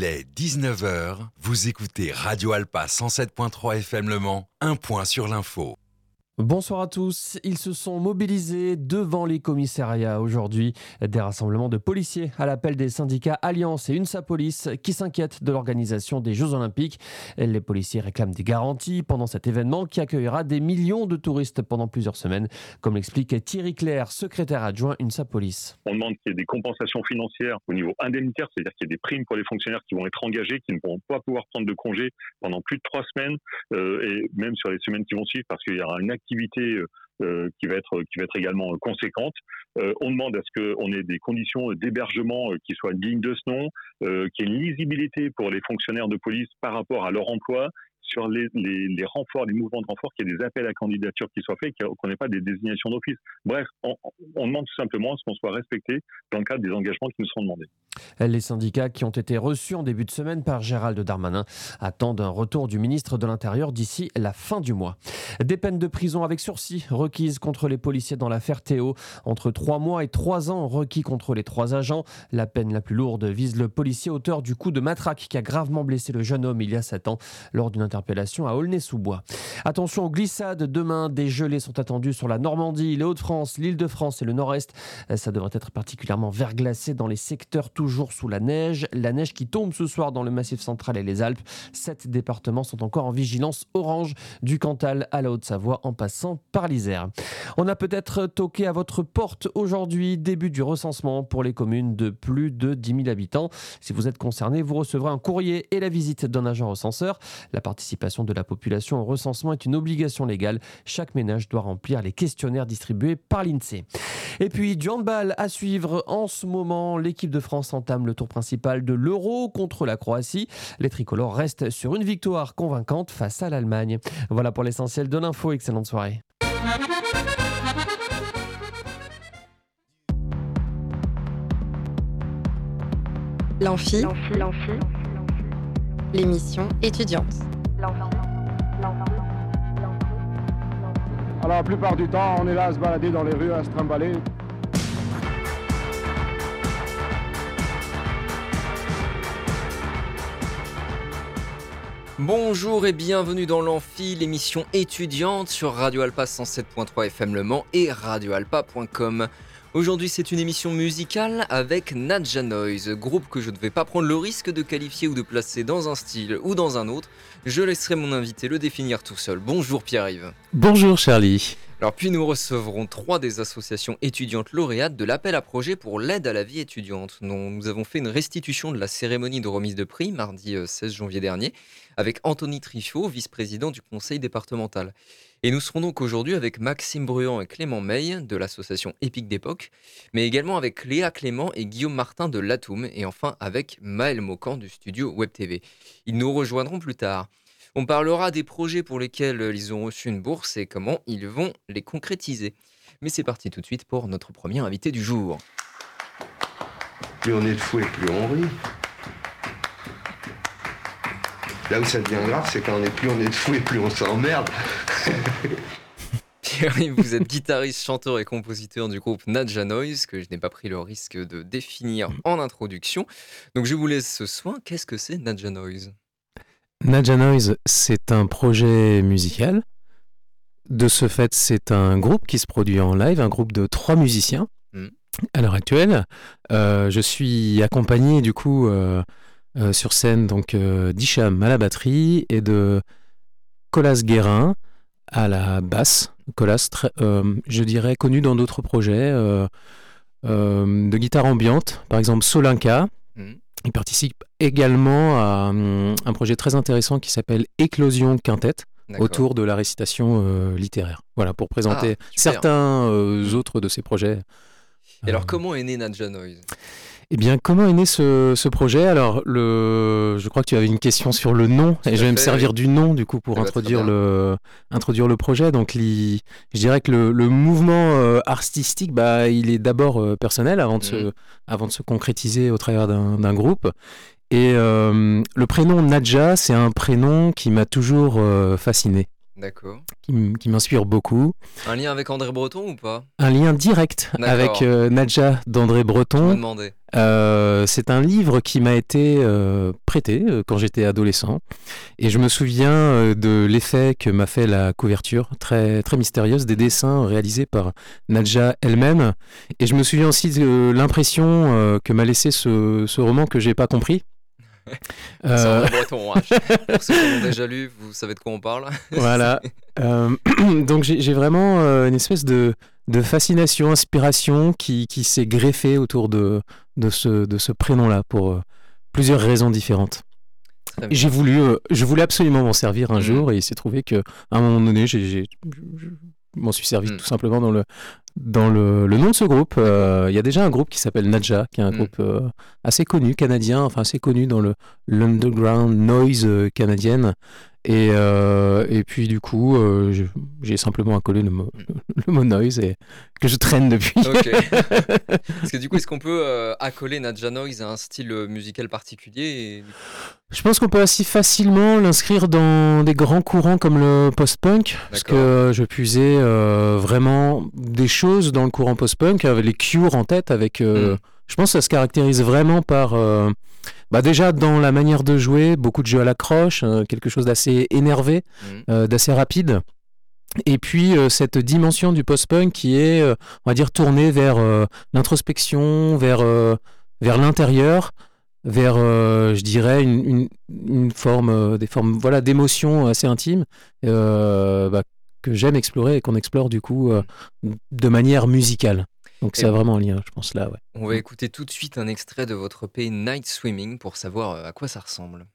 Il est 19h, vous écoutez Radio Alpa 107.3 FM Le Mans, un point sur l'info. Bonsoir à tous. Ils se sont mobilisés devant les commissariats aujourd'hui. Des rassemblements de policiers à l'appel des syndicats Alliance et UNSA Police qui s'inquiètent de l'organisation des Jeux Olympiques. Les policiers réclament des garanties pendant cet événement qui accueillera des millions de touristes pendant plusieurs semaines, comme l'explique Thierry Claire, secrétaire adjoint UNSA Police. On demande qu'il y ait des compensations financières au niveau indemnitaire, c'est-à-dire qu'il y ait des primes pour les fonctionnaires qui vont être engagés, qui ne pourront pas pouvoir prendre de congés pendant plus de trois semaines euh, et même sur les semaines qui vont suivre parce qu'il y aura une activité euh, euh, qui va être également conséquente. Euh, on demande à ce qu'on ait des conditions d'hébergement qui soient dignes de ce nom, qu'il y ait une lisibilité pour les fonctionnaires de police par rapport à leur emploi sur les, les, renforts, les mouvements de renfort, qu'il y ait des appels à candidature qui soient faits, qu'on n'ait pas des désignations d'office. Bref, on, demande tout simplement à ce qu'on soit respecté dans le cadre des engagements qui nous sont demandés. Les syndicats qui ont été reçus en début de semaine par Gérald Darmanin attendent un retour du ministre de l'Intérieur d'ici la fin du mois. Des peines de prison avec sursis requises contre les policiers dans l'affaire Théo. Entre trois mois et trois ans requis contre les trois agents. La peine la plus lourde vise le policier auteur du coup de matraque qui a gravement blessé le jeune homme il y a sept ans lors d'une interpellation à Aulnay-sous-Bois. Attention aux glissades. Demain, des gelées sont attendues sur la Normandie, les Hauts-de-France, l'Île-de-France et le Nord-Est. Ça devrait être particulièrement verglacé dans les secteurs toujours sous la neige. La neige qui tombe ce soir dans le Massif central et les Alpes. Sept départements sont encore en vigilance orange, du Cantal à la Haute-Savoie en passant par l'Isère. On a peut-être toqué à votre porte aujourd'hui, début du recensement pour les communes de plus de 10 000 habitants. Si vous êtes concerné, vous recevrez un courrier et la visite d'un agent recenseur. La participation de la population au recensement est une obligation légale. Chaque ménage doit remplir les questionnaires distribués par l'INSEE. Et puis du handball à suivre en ce moment. L'équipe de France entame le tour principal de l'Euro contre la Croatie. Les tricolores restent sur une victoire convaincante face à l'Allemagne. Voilà pour l'essentiel de l'info. Excellente soirée. L'amphi, l'émission étudiante. Alors la plupart du temps, on est là à se balader dans les rues, à se trimballer. Bonjour et bienvenue dans l'Amphi, l'émission étudiante sur Radio Alpa 107.3 FM Le Mans et radioalpa.com. Aujourd'hui, c'est une émission musicale avec Nadja Noise, groupe que je ne vais pas prendre le risque de qualifier ou de placer dans un style ou dans un autre. Je laisserai mon invité le définir tout seul. Bonjour Pierre-Yves. Bonjour Charlie. Alors puis nous recevrons trois des associations étudiantes lauréates de l'appel à projet pour l'aide à la vie étudiante, dont nous avons fait une restitution de la cérémonie de remise de prix mardi 16 euh, janvier dernier, avec Anthony Trifot, vice-président du conseil départemental. Et nous serons donc aujourd'hui avec Maxime Bruand et Clément Meil de l'association Épique d'époque, mais également avec Léa Clément et Guillaume Martin de l'Atoum, et enfin avec Maël Mocan du studio Web TV. Ils nous rejoindront plus tard. On parlera des projets pour lesquels ils ont reçu une bourse et comment ils vont les concrétiser. Mais c'est parti tout de suite pour notre premier invité du jour. Plus on est de fou plus on rit. Là où ça devient grave, c'est quand on est plus on est de fou et plus on s'emmerde. Pierre, vous êtes guitariste, chanteur et compositeur du groupe Nadja Noise, que je n'ai pas pris le risque de définir en introduction. Donc je vous laisse ce soin. Qu'est-ce que c'est Nadja Noise? Nadja Noise, c'est un projet musical. De ce fait, c'est un groupe qui se produit en live, un groupe de trois musiciens. Hmm. À l'heure actuelle, euh, je suis accompagné du coup euh, euh, sur scène donc d'Icham à la batterie et de Colas Guérin à la basse. Colas, je dirais connu dans d'autres projets de guitare ambiante, par exemple Solinka. Hmm. Il participe également à hum, un projet très intéressant qui s'appelle Éclosion Quintette autour de la récitation euh, littéraire. Voilà, pour présenter ah, certains euh, autres de ces projets. Et alors, euh, comment est né Nadja Noise eh bien, comment est né ce, projet? Alors, le, je crois que tu avais une question sur le nom, et je vais me servir du nom du coup pour eh ben, introduire le, introduire le projet. Donc, je dirais que le, mouvement euh, artistique, bah, il est d'abord euh, personnel avant de, se, mhm. avant de se concrétiser au travers d'un groupe. Et euh, le prénom Nadja, c'est un prénom qui m'a toujours fasciné. D'accord. qui, m'inspire beaucoup. Un lien avec André Breton ou pas? Un lien direct avec euh, Nadja d'André Breton. Euh, c'est un livre qui m'a été euh, prêté quand j'étais adolescent. Et je me souviens de l'effet que m'a fait la couverture, très, très mystérieuse, des dessins réalisés par Nadja elle-même. Et je me souviens aussi de l'impression que m'a laissé ce, ce roman que j'ai pas compris. Euh... breton. Hein. Pour ceux qui l'ont déjà lu, vous savez de quoi on parle. voilà. Euh, donc j'ai vraiment euh, une espèce de, de fascination, inspiration qui, qui s'est greffée autour de, de ce, de ce prénom-là pour euh, plusieurs raisons différentes. J'ai voulu, je voulais absolument m'en servir un mmh. jour et il s'est trouvé qu'à un moment donné, j'ai m'en suis servi mmh. tout simplement dans le, dans le, le, nom de ce groupe, euh, il y a déjà un groupe qui s'appelle Nadja, qui est un mm. groupe euh, assez connu, canadien, enfin assez connu dans le l'underground noise euh, canadienne. Et, et puis du coup, j'ai simplement accolé le mot, le mot noise et que je traîne depuis. Parce que du coup, est-ce qu'on peut accoler Nadja Noise à un style musical particulier Je pense qu'on peut assez facilement l'inscrire dans des grands courants comme le post-punk, parce que je puisais vraiment des choses dans le courant post-punk, avec les Cure en tête, avec. Euh, mm. Je pense que ça se caractérise vraiment par. Euh, bah déjà dans la manière de jouer, beaucoup de jeux à la croche, euh, quelque chose d'assez énervé, mm. d'assez rapide. Et puis cette dimension du post-punk qui est, on va dire, tournée vers l'introspection, vers, vers l'intérieur, vers, je dirais, une, une, forme, des formes voilà, d'émotion assez intimes, bah, que j'aime explorer et qu'on explore du coup euh, de manière musicale. Donc c'est vraiment un lien, je pense là. Ouais. On va écouter tout de suite un extrait de votre pays Night Swimming pour savoir euh, à quoi ça ressemble.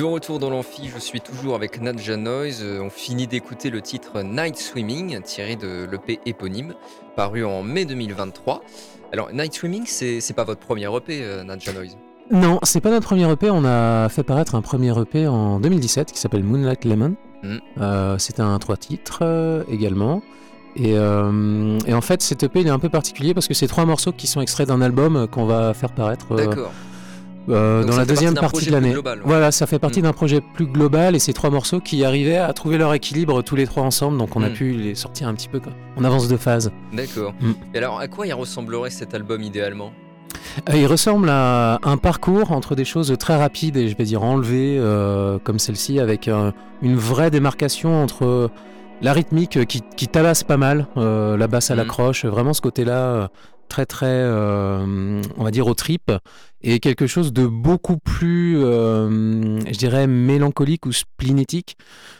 De retour dans l'amphi, je suis toujours avec Nadja Noise. Euh, on finit d'écouter le titre Night Swimming, tiré de l'EP éponyme, paru en mai 2023. Alors, Night Swimming, c'est pas votre premier EP, euh, Nadja Noise Non, c'est pas notre premier EP. On a fait paraître un premier EP en 2017 qui s'appelle Moonlight Lemon. Mm. Euh, c'est un trois titres également. Et, et, en fait, cet EP il est un peu particulier parce que c'est trois morceaux qui sont extraits d'un album qu'on va faire paraître. D'accord. Euh, dans la deuxième partie de l'année. Voilà, ça fait partie mm. d'un projet plus global et ces trois morceaux qui arrivaient à trouver leur équilibre tous les trois ensemble, donc on a mm. pu les sortir un petit peu en avance de phase. D'accord. Mm. Et alors, à quoi il ressemblerait cet album idéalement? Euh, il ressemble à un parcours entre des choses très rapides et je vais dire enlevées euh, comme celle-ci avec une vraie démarcation entre la rythmique qui, qui tabasse pas mal, la basse à la croche, vraiment ce côté-là très très, euh, on va dire, au trip et quelque chose de beaucoup plus, euh, je dirais, mélancolique ou splénétique,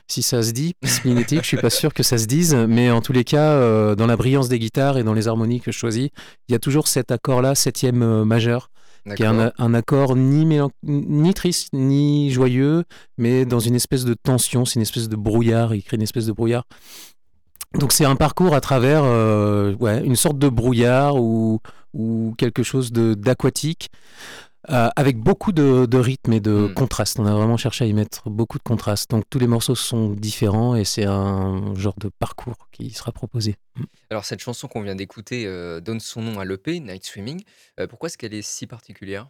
si ça se dit. Splénétique, je suis pas sûr que ça se dise, mais en tous les cas, euh, dans la brillance des guitares et dans les harmonies que je choisis, il y a toujours cet accord-là, septième majeur, qui est un, accord ni, ni triste ni joyeux, mais dans une espèce de tension, c'est une espèce de brouillard, il crée une espèce de brouillard donc c'est un parcours à travers euh, ouais, une sorte de brouillard ou, ou quelque chose d'aquatique. Euh, avec beaucoup de, de, rythme et de hmm. contraste. On a vraiment cherché à y mettre beaucoup de contraste. Donc tous les morceaux sont différents et c'est un genre de parcours qui sera proposé. Hmm. Alors cette chanson qu'on vient d'écouter euh, donne son nom à l'EP, Night Swimming. pourquoi est-ce qu'elle est si particulière?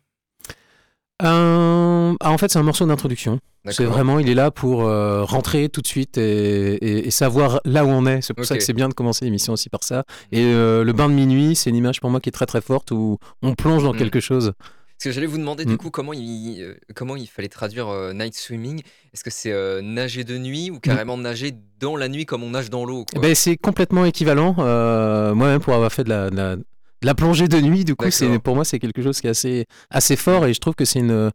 Ah, En fait c'est un morceau d'introduction. C'est vraiment, il est là pour euh, rentrer tout de suite et, savoir là où on est. C'est pour ça que c'est bien de commencer l'émission aussi par ça. Et euh, le bain de minuit, c'est une image pour moi qui est très très forte où on plonge dans mm. quelque chose. Parce que j'allais vous demander du mm. coup comment il, euh, comment il fallait traduire night swimming. Est-ce que c'est nager de nuit ou mm. carrément nager dans la nuit comme on nage dans l'eau eh ben, C'est complètement équivalent. Moi-même, pour avoir fait de la, de la plongée de nuit, du coup, c'est pour moi c'est quelque chose qui est assez assez fort et je trouve que c'est une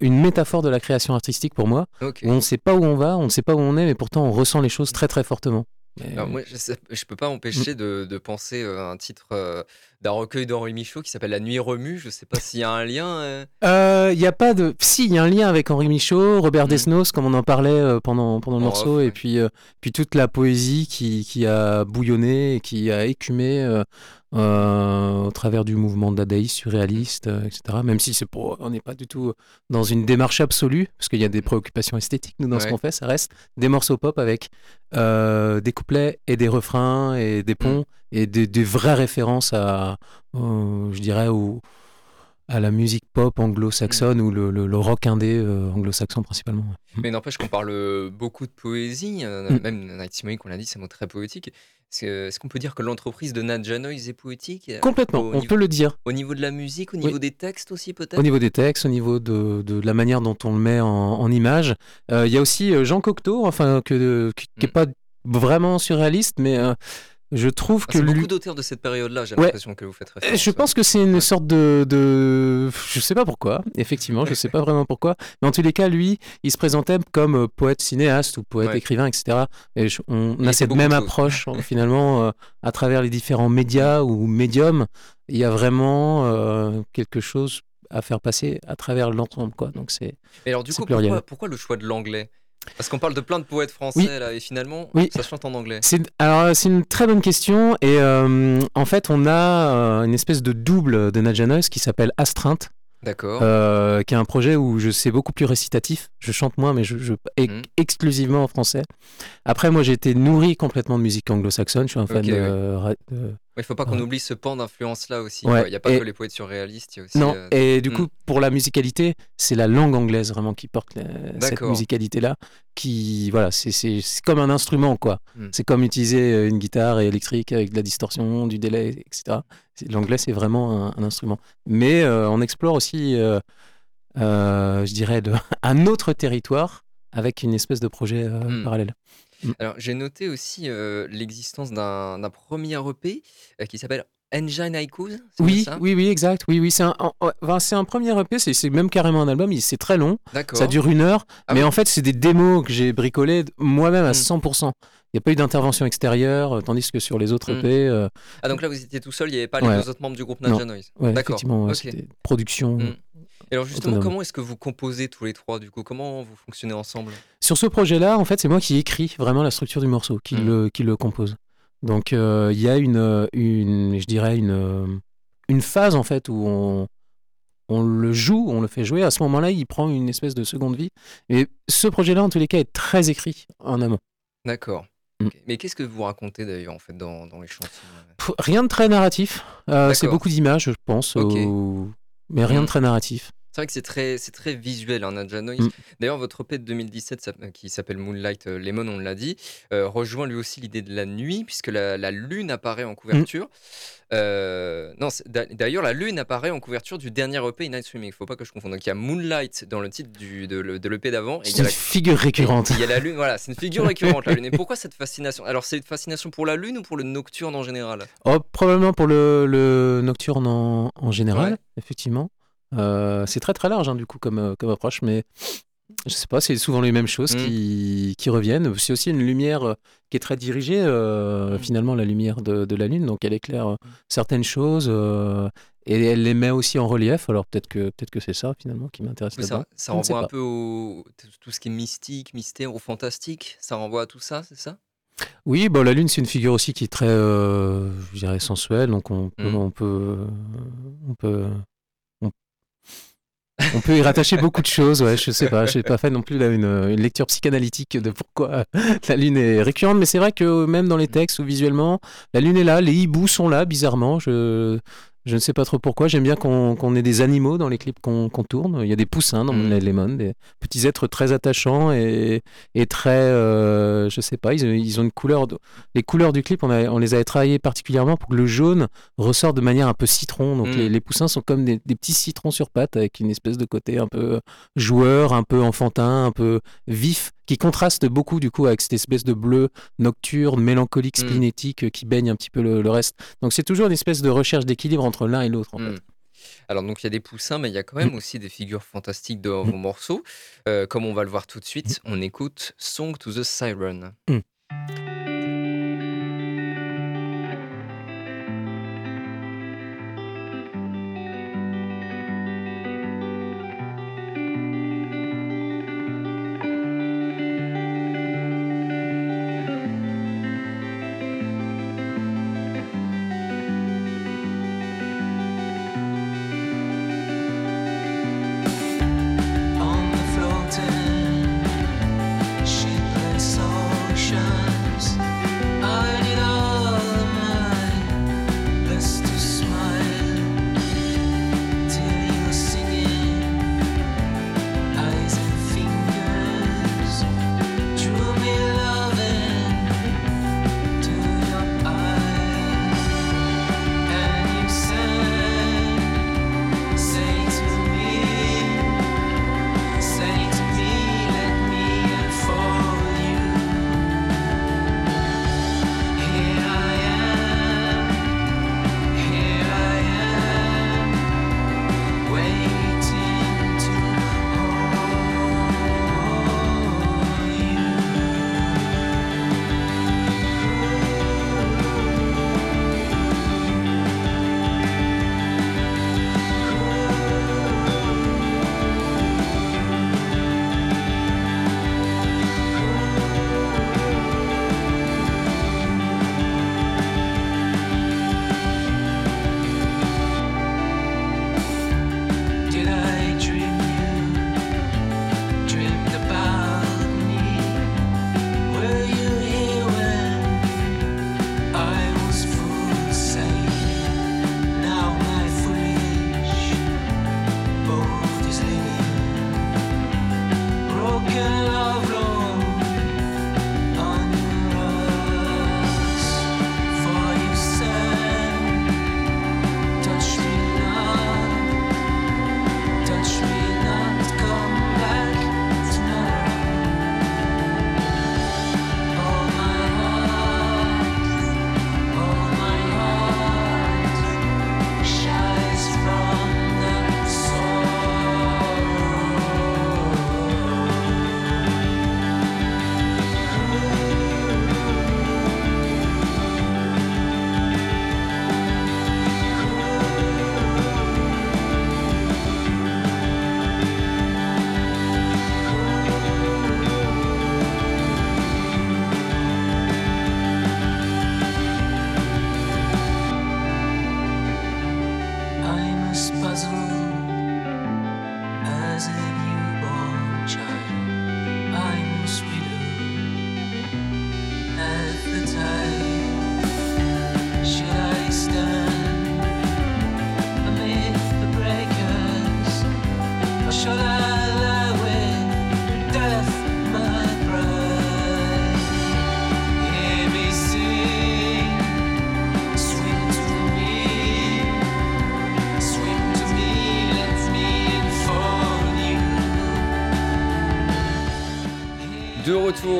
une métaphore de la création artistique pour moi. on ne sait pas où on va, on ne sait pas où on est, mais pourtant on ressent les choses très très fortement. Alors moi, je ne peux pas m'empêcher mm. de, penser euh, à un titre euh, d'un recueil d'Henri Michaud qui s'appelle La Nuit remue. Je ne sais pas s'il y a un lien. Euh. Il n'y a pas de. Si, il y a un lien avec Henri Michaud, Robert mm. Desnos, comme on en parlait pendant, pendant le morceau, et puis, puis toute la poésie qui, qui, a bouillonné et qui a écumé au travers du mouvement dadaïste, surréaliste, etc. Même si c'est pour, on n'est pas du tout dans une démarche absolue, parce qu'il y a des préoccupations esthétiques nous dans ce qu'on fait, ça reste des morceaux pop avec des couplets et des refrains et des ponts mm. Et des, vraies références à, je dirais, à la musique pop anglo-saxonne mm. ou le, rock indé anglo-saxon principalement. Mais n'empêche qu'on parle beaucoup de poésie, mm. même Night qu'on l'a dit, c'est un mot très poétique. Est-ce qu'on peut dire que l'entreprise de Nadja Noise est poétique? Complètement, on peut le dire. Au niveau de la musique, au niveau des textes aussi peut-être? Au niveau des textes, au niveau de, de, la manière dont on le met en, en image. Euh, il y a aussi euh, Jean Cocteau, enfin, que, qui n'est mm. pas vraiment surréaliste, mais... Euh, je trouve ah, que beaucoup d'auteurs de cette période-là, j'ai l'impression que vous faites référence. Je pense que c'est une sorte de, de, je sais pas pourquoi. Effectivement, je sais pas vraiment pourquoi. Mais en tous les cas, lui, il se présentait comme euh, poète cinéaste ou poète écrivain, etc. Et on a cette même approche finalement euh, à travers les différents médias ou médiums. Il y a vraiment euh, quelque chose à faire passer à travers l'ensemble, quoi. Donc c'est. alors du coup, pourquoi, pourquoi le choix de l'anglais? Parce qu'on parle de plein de poètes français là, et finalement, oui. ça chante en anglais. C'est, alors c'est une très bonne question et euh, en fait on a euh, une espèce de double de Nadja Noise qui s'appelle Astreinte. D'accord. Euh, qui est un projet où je sais beaucoup plus récitatif. Je chante moins, mais je, je mmh. exclusivement en français. Après, moi, j'ai été nourri complètement de musique anglo-saxonne. Je suis un fan de, il ne faut pas qu'on oublie ce pan d'influence-là aussi. Il n'y a pas que les poètes surréalistes. aussi, non, euh, et du hmm. coup, pour la musicalité, c'est la langue anglaise vraiment qui porte cette musicalité-là. Qui, voilà, c'est comme un instrument, quoi. Hmm. C'est comme utiliser euh, une guitare électrique avec de la distorsion, du délai, etc. L'anglais, c'est vraiment un, instrument. Mais euh, on explore aussi, je dirais, de, un autre territoire avec une espèce de projet hmm. parallèle. Mmh. Alors, j'ai noté aussi l'existence d'un premier EP qui s'appelle Engine Haikus. Oui, oui, oui, exact. Oui, oui, c'est un, c'est un premier EP, c'est même carrément un album. C'est très long. Ça dure une heure. Ah mais en fait, c'est des démos que j'ai bricolées moi-même à 100%. Mmh. Il n'y a pas eu d'intervention extérieure, tandis que sur les autres mmh. EP. Ah, donc là, vous étiez tout seul, il n'y avait pas les deux autres membres du groupe Ninja Noise. D'accord. Effectivement, c'était production. Et alors justement, comment est-ce que vous composez tous les trois du coup? Comment vous fonctionnez ensemble? Sur ce projet-là, en fait, c'est moi qui écris vraiment la structure du morceau, qui, hmm. le, qui le compose. Donc il y a une, une, je dirais une, une phase en fait où on, on le joue, on le fait jouer. À ce moment-là, il prend une espèce de seconde vie. Et ce projet-là, en tous les cas, est très écrit en amont. D'accord. Mm. Mais qu'est-ce que vous racontez d'ailleurs en fait dans, les chansons euh Rien de très narratif. Euh, c'est beaucoup d'images, je pense, mais rien de mm. très narratif. C'est vrai que c'est très, c'est très visuel, hein, Nadja Noise. Mm. D'ailleurs, votre EP de 2017, euh, qui s'appelle Moonlight Lemon, on l'a dit, rejoint lui aussi l'idée de la nuit, puisque la, lune apparaît en couverture. non, d'ailleurs, la lune apparaît en couverture du dernier EP Night Swimming. Il ne faut pas que je confonde. Donc, il y a Moonlight dans le titre du, de, l'EP d'avant. C'est une figure récurrente. Il y a la lune, voilà, c'est une figure récurrente, la lune. Et pourquoi cette fascination? Alors, c'est une fascination pour la lune ou pour le nocturne en général? Oh, Probablement pour le, nocturne en, général, effectivement. Euh, c'est très très large hein, du coup comme, euh, comme approche, mais je sais pas, c'est souvent les mêmes choses mm. qui, qui, reviennent. C'est aussi une lumière euh, qui est très dirigée, mm. finalement, la lumière de, de, la Lune. Donc elle éclaire mm. certaines choses et elle les met aussi en relief. Alors peut-être que, peut que c'est ça, finalement, qui m'intéresse Ça, ça renvoie un peu au tout ce qui est mystique, mystère, au fantastique. Ça renvoie à tout ça, c'est ça? Oui, bon, la Lune, c'est une figure aussi qui est très, je dirais, sensuelle. Donc on on peut, on peut on peut y rattacher beaucoup de choses, ouais, je sais pas, je n'ai pas fait non plus une, lecture psychanalytique de pourquoi la Lune est récurrente, mais c'est vrai que même dans les textes ou visuellement, la Lune est là, les hiboux sont là, bizarrement. Je ne sais pas trop pourquoi. J'aime bien qu'on ait des animaux dans les clips qu'on tourne. Il y a des poussins dans mmh. Lemon, des petits êtres très attachants et, et très, euh, je sais pas, ils, ils, ont une couleur. Les couleurs du clip, on, a, on, les avait travaillées particulièrement pour que le jaune ressorte de manière un peu citron. Donc les, mmh. les, poussins sont comme des, des, petits citrons sur pattes avec une espèce de côté un peu joueur, un peu enfantin, un peu vif qui contraste beaucoup du coup avec cette espèce de bleu nocturne, mélancolique, mm. splénétique euh, qui baigne un petit peu le, reste. Donc c'est toujours une espèce de recherche d'équilibre entre l'un et l'autre en mm. fait. Alors donc il y a des poussins, mais il y a quand même mm. aussi des figures fantastiques dans vos morceaux. Euh, comme on va le voir tout de suite, on écoute Song to the Siren.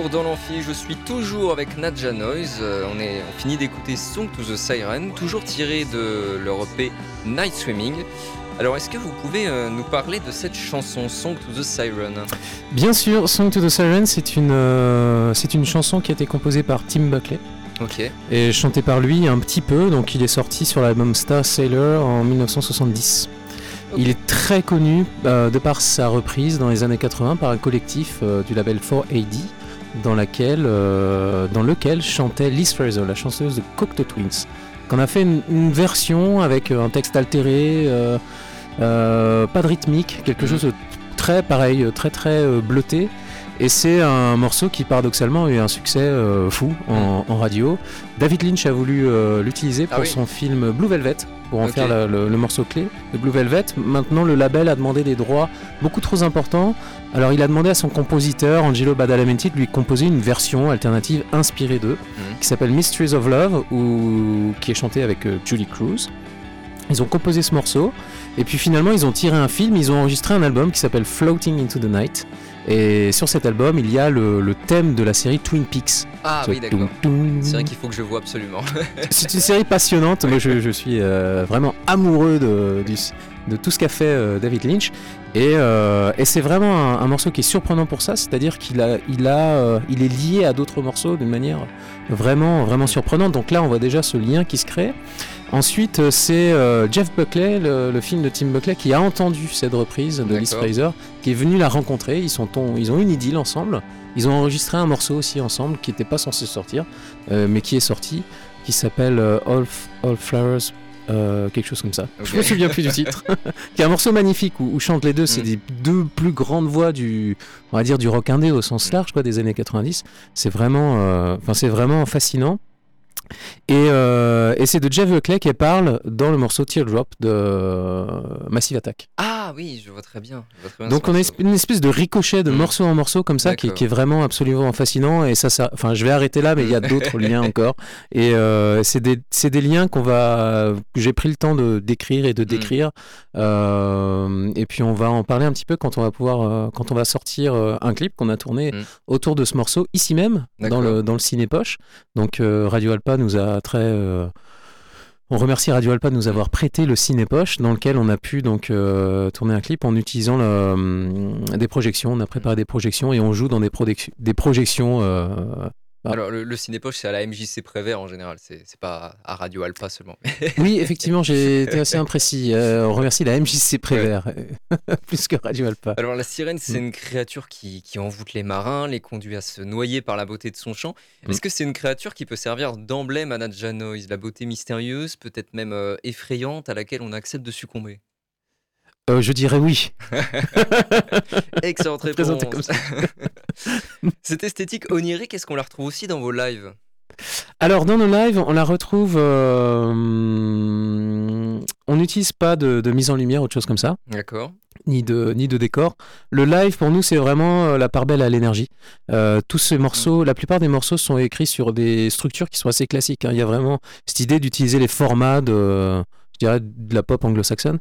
Retour dans l'amphi, je suis toujours avec Nadja Noise. Euh, on, est, on finit d'écouter Song to the Siren, toujours tiré de leur EP Night Swimming. Alors, est-ce que vous pouvez euh, nous parler de cette chanson Song to the Siren? Bien sûr, Song to the Siren, c'est une, euh, c'est une chanson qui a été composée par Tim Buckley. Ok. Et chantée par lui un petit peu, donc il est sorti sur l'album Star Sailor en 1970. Il est très connu euh, de par sa reprise dans les années 80 par un collectif du label 4AD dans, laquelle, euh, dans lequel chantait Liz Fraser, la chanteuse de Cocteau Twins. Qu'on a fait une, une version avec un texte altéré, pas de rythmique, quelque chose de très pareil, très très bleuté. Et c'est un morceau qui paradoxalement a eu un succès fou en, en, radio. David Lynch a voulu l'utiliser pour Ah oui. son film Blue Velvet, pour en faire le morceau clé de Blue Velvet. Maintenant, le label a demandé des droits beaucoup trop importants. Alors, il a demandé à son compositeur, Angelo Badalamenti, de lui composer une version alternative inspirée d'eux, Mhm. qui s'appelle Mysteries of Love, ou qui est chantée avec euh, Julie Cruz. Ils ont composé ce morceau, et puis finalement, ils ont tiré un film, ils ont enregistré un album qui s'appelle Floating into the Night. Et sur cet album, il y a le, le thème de la série Twin Peaks. Ah oui, d'accord. C'est vrai qu'il faut que je vois absolument. C'est une série passionnante. Moi, je, je suis euh, vraiment amoureux de, tout ce qu'a fait euh, David Lynch. Et, euh, et c'est vraiment un, un morceau qui est surprenant pour ça. C'est-à-dire qu'il a, il a, il est lié à d'autres morceaux d'une manière vraiment, vraiment surprenante. Donc là, on voit déjà ce lien qui se crée. Ensuite, euh, c'est euh, Jeff Buckley, le, le film de Tim Buckley, qui a entendu cette reprise de Liz. Fraser, qui est venu la rencontrer. Ils, sont ton- ils ont une idylle ensemble. Ils ont enregistré un morceau aussi ensemble qui n'était pas censé sortir, euh, mais qui est sorti, qui s'appelle All, All Flowers, euh, quelque chose comme ça. Ok. Je me souviens plus du titre. qui est un morceau magnifique où, où chantent les deux. C'est Mm. des deux plus grandes voix du, on va dire du rock indé au sens large, quoi, des années 90. C'est vraiment, euh, c'est vraiment fascinant. Et, euh, et c'est de Jeff Buckley qui parle dans le morceau Teardrop de euh, Massive Attack. Ah oui, je vois très bien. je vois très bien Donc on a une espèce de ricochet de Mm. morceau en morceau comme ça qui, est vraiment absolument fascinant et ça, ça enfin je vais arrêter là mais il y a d'autres liens encore et euh, c'est des, liens qu'on va que j'ai pris le temps de d'écrire et de décrire Euh, et puis on va en parler un petit peu quand on va pouvoir quand on va sortir un clip qu'on a tourné Mm. autour de ce morceau ici même dans le dans le ciné poche donc Radio Alpa nous a très euh, on remercie Radio Alpa de nous avoir prêté le ciné-poche dans lequel on a pu donc euh, tourner un clip en utilisant hum, des projections. On a préparé des projections et on joue dans des projections. euh, Ah. Alors, le, le cinépoche, c'est à la MJC Prévert en général, c'est pas à Radio Alpa seulement. Oui, effectivement, j'ai été assez imprécis. Euh, on remercie la MJC Prévert plus que Radio Alpa. Alors, la sirène, c'est Mm. une créature qui, qui envoûte les marins, les conduit à se noyer par la beauté de son chant. Mm. Est-ce que c'est une créature qui peut servir d'emblème à Nadja Noise, la beauté mystérieuse, peut-être même euh, effrayante, à laquelle on accepte de succomber? Euh, je dirais oui. Excellente Présenté réponse. comme Cette esthétique onirique, est-ce qu'on la retrouve aussi dans vos lives? Alors, dans nos lives, on la retrouve. euh, on n'utilise pas de, de mise en lumière, autre chose comme ça. D'accord. ni de, ni de décor. Le live, pour nous, c'est vraiment euh, la part belle à l'énergie. Euh, tous ces morceaux, la plupart des morceaux sont écrits sur des structures qui sont assez classiques. hein. Il y a vraiment cette idée d'utiliser les formats de, je dirais, de la pop anglo-saxonne,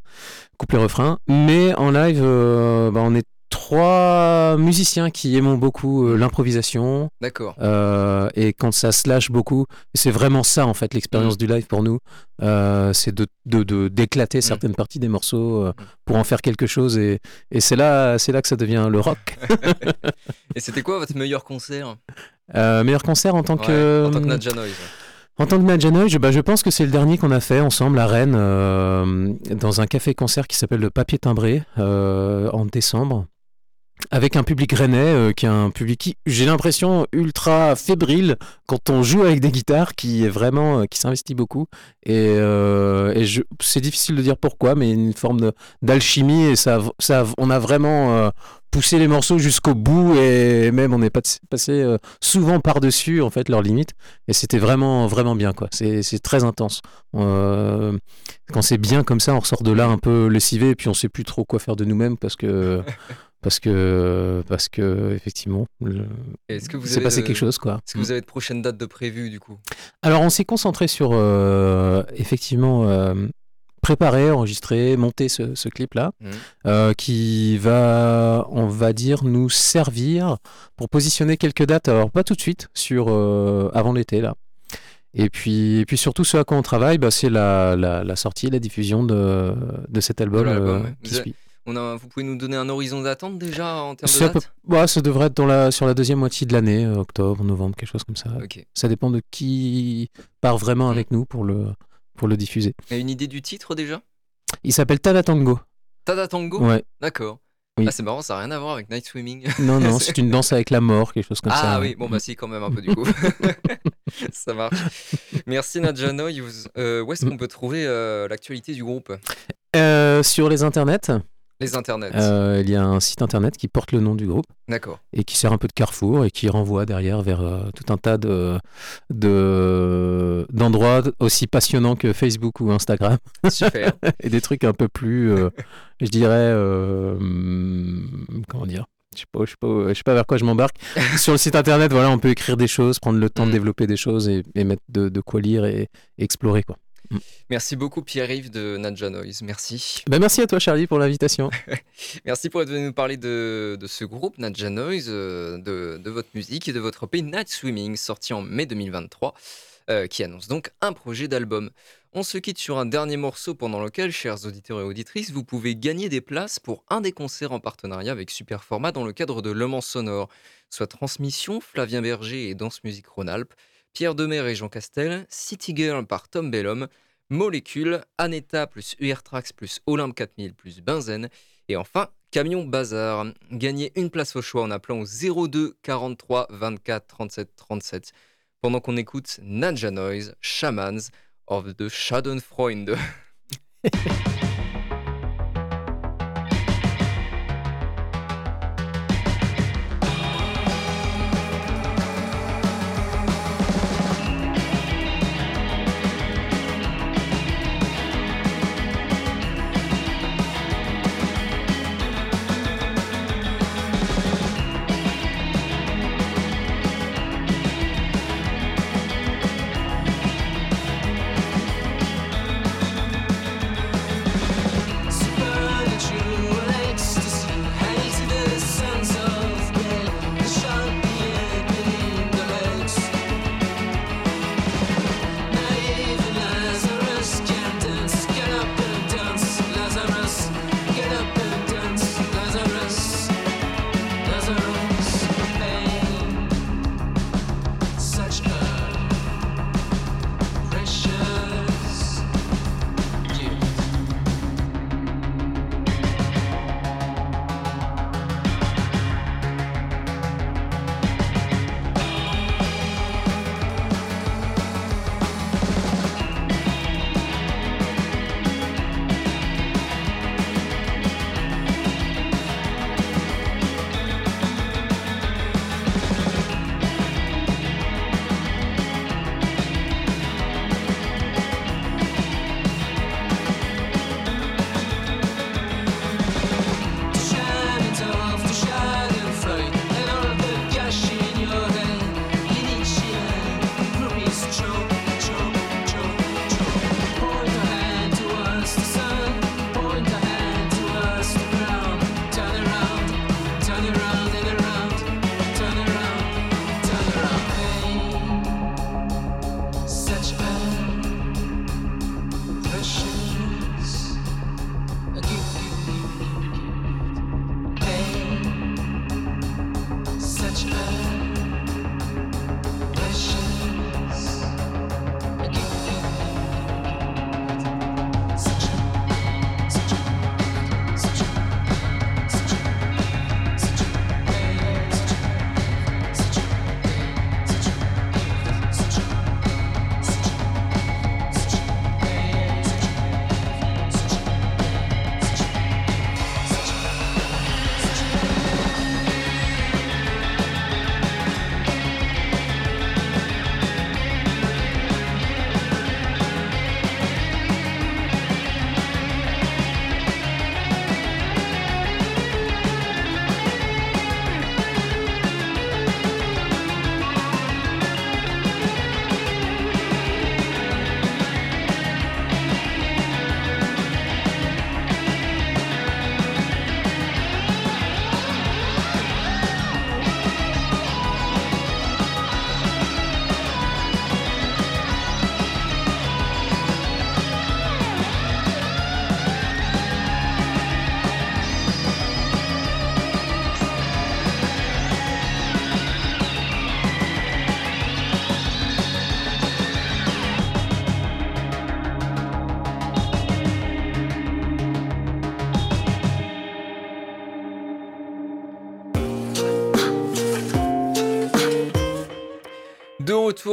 couplet-refrain. Mais en live, euh, bah, on est trois musiciens qui aimons beaucoup euh, l'improvisation, D'accord. euh, et quand ça se lâche beaucoup, c'est vraiment ça en fait Mm. l'expérience du live pour nous, euh, c'est de de- de- d'éclater certaines parties des morceaux Mm. pour en faire quelque chose et, et c'est là c'est là que ça devient le rock. Et c'était quoi votre meilleur concert? Meilleur concert en tant Ouais, que En tant que Nadja Noise. en tant que Nadja Noise, bah, je pense que c'est le dernier qu'on a fait ensemble à Rennes euh, dans un café-concert qui s'appelle le Papier Timbré euh, en décembre. Avec un public rennais euh, qui est un public qui, j'ai l'impression, ultra fébrile quand on joue avec des guitares, qui est vraiment, euh, qui s'investit beaucoup. Et, euh, c'est difficile de dire pourquoi, mais une forme d'alchimie et ça, on a vraiment poussé les morceaux jusqu'au bout et même on est pas- passé souvent par-dessus en fait leurs limites. Et c'était vraiment, vraiment bien quoi. C'est, très intense. Quand c'est bien comme ça, on ressort de là un peu lessivé et puis on sait plus trop quoi faire de nous-mêmes parce que. Parce que, parce que effectivement, Est-ce que vous c'est avez passé quelque chose, quoi. Est-ce que vous avez de prochaines dates de prévues du coup? Alors, on s'est concentré sur, euh, effectivement, euh, préparer, enregistrer, monter ce, clip-là, mmh. qui va, on va dire, nous servir pour positionner quelques dates, alors pas tout de suite, sur avant l'été là. Et puis, et puis surtout, ce à quoi on travaille, bah, c'est la, la, sortie, la diffusion de, de cet album, qui suit. On a, vous pouvez nous donner un horizon d'attente déjà en termes de date? bah, Ça devrait être dans la, sur la deuxième moitié de l'année, euh, octobre, novembre, quelque chose comme ça. Ça dépend de qui part vraiment avec nous pour le, pour le diffuser. Il y a une idée du titre déjà? Il s'appelle Tada Tango. Tada Tango? Ouais. D'accord. Ah, c'est marrant, ça n'a rien à voir avec Night Swimming. Non, non, c'est une danse avec la mort, quelque chose comme ça. Ah oui, bon, bah si, quand même un peu du coup. ça marche. Merci Nadja euh, où est-ce qu'on peut trouver euh, l'actualité du groupe? Sur les internets. Les internets. Euh, il y a un site internet qui porte le nom du groupe. D'accord. Et qui sert un peu de carrefour et qui renvoie derrière vers euh, tout un tas de, d'endroits aussi passionnants que Facebook ou Instagram. Super. et des trucs un peu plus, euh, je dirais, comment dire? Je sais pas, je sais pas, je sais pas vers quoi je m'embarque. Sur le site internet, voilà, on peut écrire des choses, prendre le temps de mm. développer des choses et, mettre de, de, quoi lire et, et explorer quoi. Mm. Merci beaucoup Pierre-Yves de Nadja Noise, merci. Ben merci à toi Charlie pour l'invitation. merci pour être venu nous parler de, ce groupe Nadja Noise, euh, de, votre musique et de votre EP Night Swimming sorti en mai 2023, euh, qui annonce donc un projet d'album. On se quitte sur un dernier morceau pendant lequel, chers auditeurs et auditrices, vous pouvez gagner des places pour un des concerts en partenariat avec Superformat dans le cadre de Le Mans Sonore, soit Transmission, Flavien Berger et Danse Musique Rhône-Alpes, Pierre Demer et Jean Castel, City Girl par Tom Bellum, Molécule, Aneta plus UR-Trax plus Olympe 4000 plus Benzen, et enfin Camion Bazar. Gagnez une place au choix en appelant au 02 43 24 37 37 pendant qu'on écoute Nadja Noise, Shamans of the Schadenfreunde.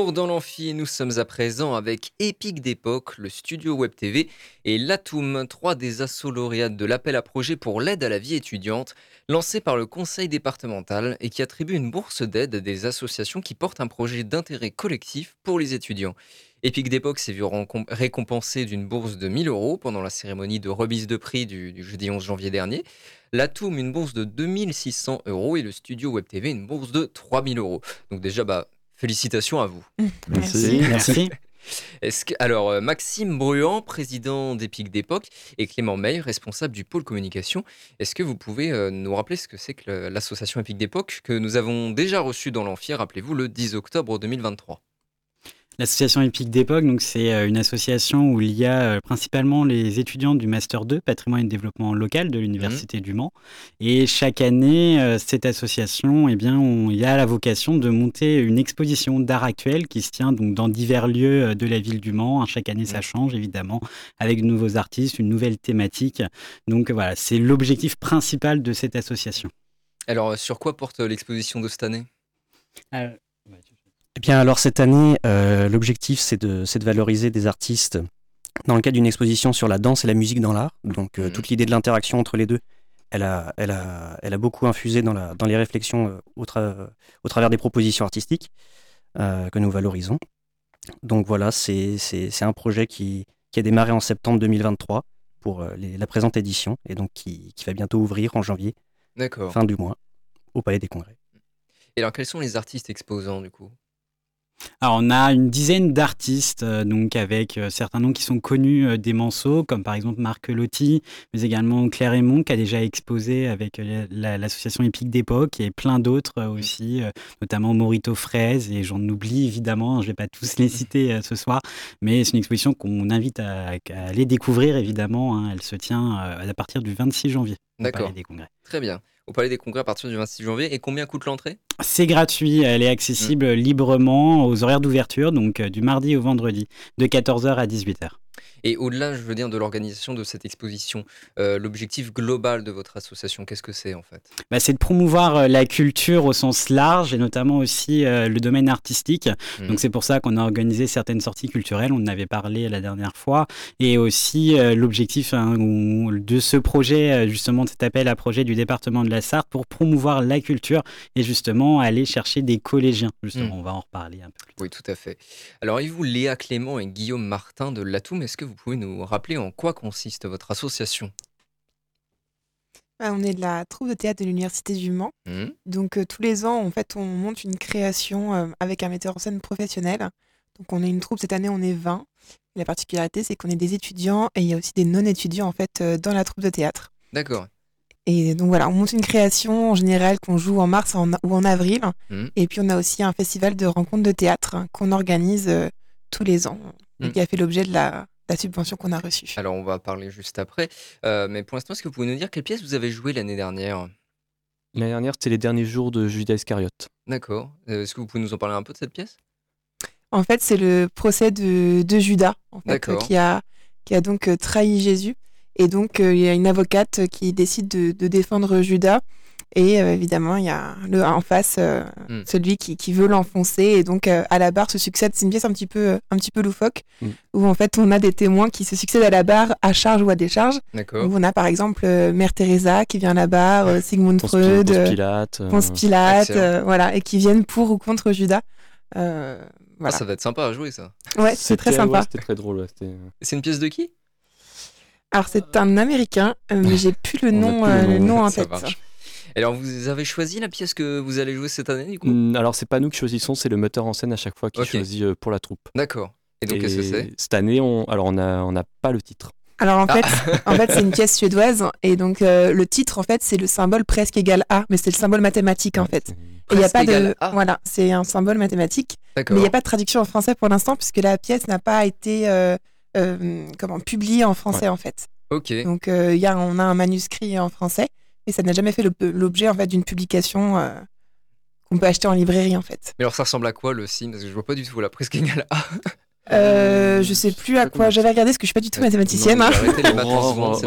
dans l'amphi, nous sommes à présent avec Epic d'époque, le studio Web TV et l'Atoum, trois des assauts lauréates de l'appel à projet pour l'aide à la vie étudiante, lancé par le conseil départemental et qui attribue une bourse d'aide à des associations qui portent un projet d'intérêt collectif pour les étudiants. Epic d'époque s'est vu récompensé d'une bourse de 1000 euros pendant la cérémonie de remise de prix du, du jeudi 11 janvier dernier. L'Atoum, une bourse de 2600 euros et le studio Web TV, une bourse de 3000 euros. Donc déjà, bah, félicitations à vous. Merci. Merci. Est-ce que, alors, euh, Maxime Bruant, président d'Epic d'époque, et Clément May, responsable du pôle communication, est-ce que vous pouvez euh, nous rappeler ce que c'est que l'association Epic d'époque que nous avons déjà reçue dans l'Amphi, rappelez-vous, le 10 octobre 2023 L'association Épique d'époque, donc c'est euh, une association où il y a euh, principalement les étudiants du master 2 patrimoine et développement local de l'université mmh. du Mans. Et chaque année, euh, cette association, eh bien, il y a la vocation de monter une exposition d'art actuel qui se tient donc dans divers lieux de la ville du Mans. Chaque année, ça mmh. change évidemment avec de nouveaux artistes, une nouvelle thématique. Donc voilà, c'est l'objectif principal de cette association. Alors, sur quoi porte l'exposition de cette année? Eh bien, alors cette année, euh, l'objectif, c'est de, de, valoriser des artistes dans le cadre d'une exposition sur la danse et la musique dans l'art. Donc, euh, toute mmh. l'idée de l'interaction entre les deux, elle a, elle a, elle a beaucoup infusé dans, la, dans les réflexions euh, au, au, travers des propositions artistiques que nous valorisons. Donc voilà, c'est un projet qui, qui, a démarré en septembre 2023 pour la présente édition et donc qui, qui va bientôt ouvrir en janvier, fin du mois, au Palais des Congrès. Et alors, quels sont les artistes exposants du coup? Alors, on a une dizaine d'artistes, euh, donc avec euh, certains noms qui sont connus euh, des Manceaux, comme par exemple Marc Lotti, mais également Claire Aymon, qui a déjà exposé avec l'association Épique d'époque, et plein d'autres aussi, notamment Morito Fraise, et j'en oublie évidemment, hein, je ne vais pas tous les citer ce soir, mais c'est une exposition qu'on invite à, aller découvrir évidemment. Hein. elle se tient à partir du 26 janvier. D'accord. Très bien au Palais des Congrès à partir du 26 janvier. Et combien coûte l'entrée? C'est gratuit, elle est accessible mm. librement aux horaires d'ouverture, donc euh, du mardi au vendredi, de 14h à 18h. Et au-delà, je veux dire, de l'organisation de cette exposition, euh, l'objectif global de votre association, qu'est-ce que c'est en fait? Bah, C'est de promouvoir euh, la culture au sens large et notamment aussi euh, le domaine artistique. Mmh. Donc c'est pour ça qu'on a organisé certaines sorties culturelles, on en avait parlé la dernière fois. Et aussi l'objectif hein, de ce projet, justement, cet appel à projet du département de la Sarthe pour promouvoir la culture et justement aller chercher des collégiens. Justement, mmh. on va en reparler un peu plus tard. Oui, tout à fait. Alors, et vous, Léa Clément et Guillaume Martin de l'Atoum, est-ce que vous pouvez nous rappeler en quoi consiste votre association? Bah, on est de la troupe de théâtre de l'Université du Mans. Mmh. Donc euh, tous les ans, en fait, on monte une création euh, avec un metteur en scène professionnel. Donc on est une troupe, cette année on est 20. la particularité, c'est qu'on est des étudiants et il y a aussi des non-étudiants en fait euh, dans la troupe de théâtre. D'accord. Et donc voilà, on monte une création en général qu'on joue en mars ou en avril. Mmh. Et puis on a aussi un festival de rencontres de théâtre hein, qu'on organise tous les ans et mmh. qui a fait l'objet de la, la subvention qu'on a reçue. Alors, on va parler juste après. Euh, mais pour l'instant, est-ce que vous pouvez nous dire quelle pièce vous avez joué l'année dernière? L'année dernière, c'était les derniers jours de Judas Iscariote. D'accord. Euh, est-ce que vous pouvez nous en parler un peu de cette pièce? En fait, c'est le procès de, Judas, en fait, qui, a, qui a donc euh, trahi Jésus. Et donc, il y a une avocate qui décide de, de défendre Judas. Et euh, évidemment, il y a le, en face euh, hmm. celui qui, qui veut l'enfoncer. Et donc, euh, à la barre se succède. C'est une pièce un petit peu, un petit peu loufoque, hmm. où en fait, on a des témoins qui se succèdent à la barre à charge ou à décharge. Où on a par exemple Mère Teresa qui vient à la barre, Sigmund Freud, Ponce Pilate, Ponce Pilate voilà, et qui viennent pour ou contre Judas. Ah, ça va être sympa à jouer, ça. Ouais, c'est très sympa. c'était très drôle. c'est une pièce de qui? Alors c'est un américain, mais j'ai plus le nom, le nom en tête. Alors, vous avez choisi la pièce que vous allez jouer cette année, du coup? Alors, c'est pas nous qui choisissons, c'est le metteur en scène à chaque fois qui choisit euh, pour la troupe. D'accord. Et donc, qu'est-ce que c'est? Cette année, on... alors on n'a on a pas le titre. Alors en fait, ah. en fait c'est une pièce suédoise et donc euh, le titre en fait c'est le symbole presque égal à, mais c'est le symbole mathématique en fait. Il n'y a pas de, voilà, c'est un symbole mathématique, mais il n'y a pas de traduction en français pour l'instant puisque la pièce n'a pas été euh, comment publiée en français en fait. Ok. Donc il y a, on a un manuscrit en français, et ça n'a jamais fait l'objet en fait d'une publication euh, qu'on peut acheter en librairie en fait. Mais alors ça ressemble à quoi le signe? Parce que je vois pas du tout la presque égale A. Euh, je sais plus à quoi j'avais regardé parce que je suis pas du tout mathématicienne. Hein.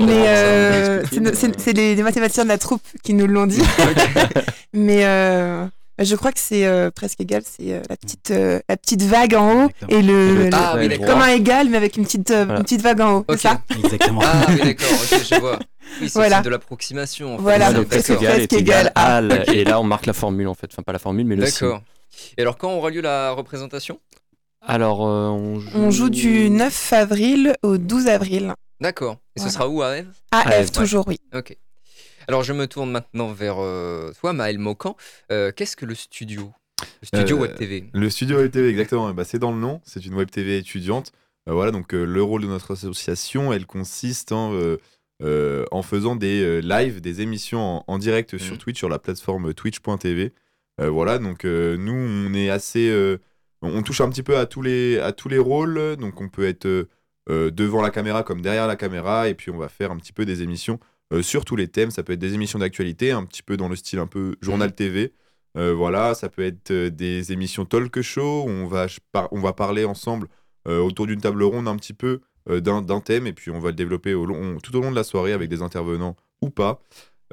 mais euh, c'est les, mathématiciens de la troupe qui nous l'ont dit. mais euh, Je crois que c'est presque égal, c'est la petite la petite vague en haut et le, ah, comme un égal mais avec une petite une petite vague en haut, c'est ça? Exactement. Ah oui d'accord, ok je vois. Oui, c'est voilà. de l'approximation. En fait. Voilà, donc presque égal à. Et là, on marque la formule en fait. Enfin, pas la formule, mais le D'accord. Et alors, quand aura lieu la représentation? Alors, on, joue... on, joue... du 9 avril au 12 avril. D'accord. Et ce sera où à Eve À Eve, toujours, oui. Ok. Alors, je me tourne maintenant vers euh, toi, Maël Mocan. Euh, qu'est-ce que le studio? Le studio Web TV Le studio Web TV, exactement. Bah, c'est dans le nom. C'est une Web TV étudiante. voilà, donc le rôle de notre association, elle consiste en euh, en faisant des euh, lives, des émissions en, direct sur mmh. Twitch, sur la plateforme twitch.tv. Euh, voilà, donc nous, on est assez. on touche un petit peu à tous les, à tous les rôles, donc on peut être devant la caméra comme derrière la caméra, et puis on va faire un petit peu des émissions sur tous les thèmes. Ça peut être des émissions d'actualité, un petit peu dans le style un peu journal mmh. TV. voilà, ça peut être des émissions talk show où on va, on va parler ensemble autour d'une table ronde un petit peu euh, d'un thème et puis on va le développer au long, tout au long de la soirée avec des intervenants ou pas.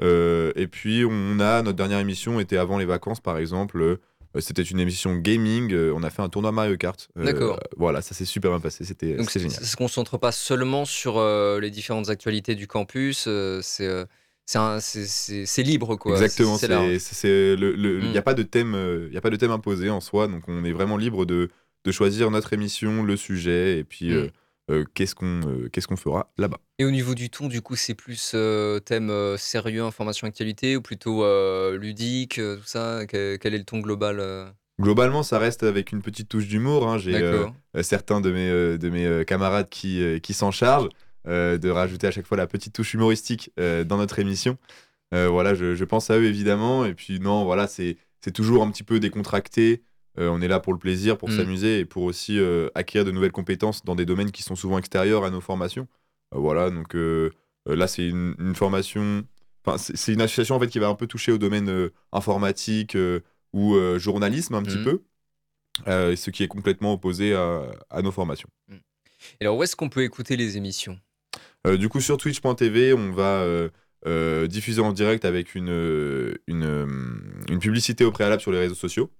Euh, et puis on a notre dernière émission était avant les vacances par exemple. Euh, c'était une émission gaming. on a fait un tournoi Mario Kart. D'accord. Voilà, ça s'est super bien passé. C'était génial. Ça se concentre pas seulement sur les différentes actualités du campus. c'est c'est libre quoi. Exactement. Il n'y a hmm. pas de thème, il a pas de thème imposé en soi. Donc on est vraiment libre de, de choisir notre émission, le sujet et puis. Euh, qu'est-ce qu'on euh, qu'est-ce qu'on fera là-bas. Et au niveau du ton, du coup, c'est plus euh, thème sérieux, information, actualité, ou plutôt ludique, tout ça? Quel, est le ton global Globalement, ça reste avec une petite touche d'humour. Hein. J'ai certains de mes, de mes camarades qui, qui s'en chargent de rajouter à chaque fois la petite touche humoristique dans notre émission. voilà, je, je, pense à eux évidemment. Et puis non, voilà, c'est toujours un petit peu décontracté. Euh, on est là pour le plaisir, pour mm. s'amuser et pour aussi euh, acquérir de nouvelles compétences dans des domaines qui sont souvent extérieurs à nos formations. Euh, voilà, donc là, c'est une, formation. Enfin, c'est une association en fait qui va un peu toucher au domaine informatique ou journalisme un petit mm. peu, ce qui est complètement opposé à, nos formations. Mm. alors, où est-ce qu'on peut écouter les émissions? Du coup, sur twitch.tv, on va euh, diffusé en direct avec une, une, une, publicité au préalable sur les réseaux sociaux.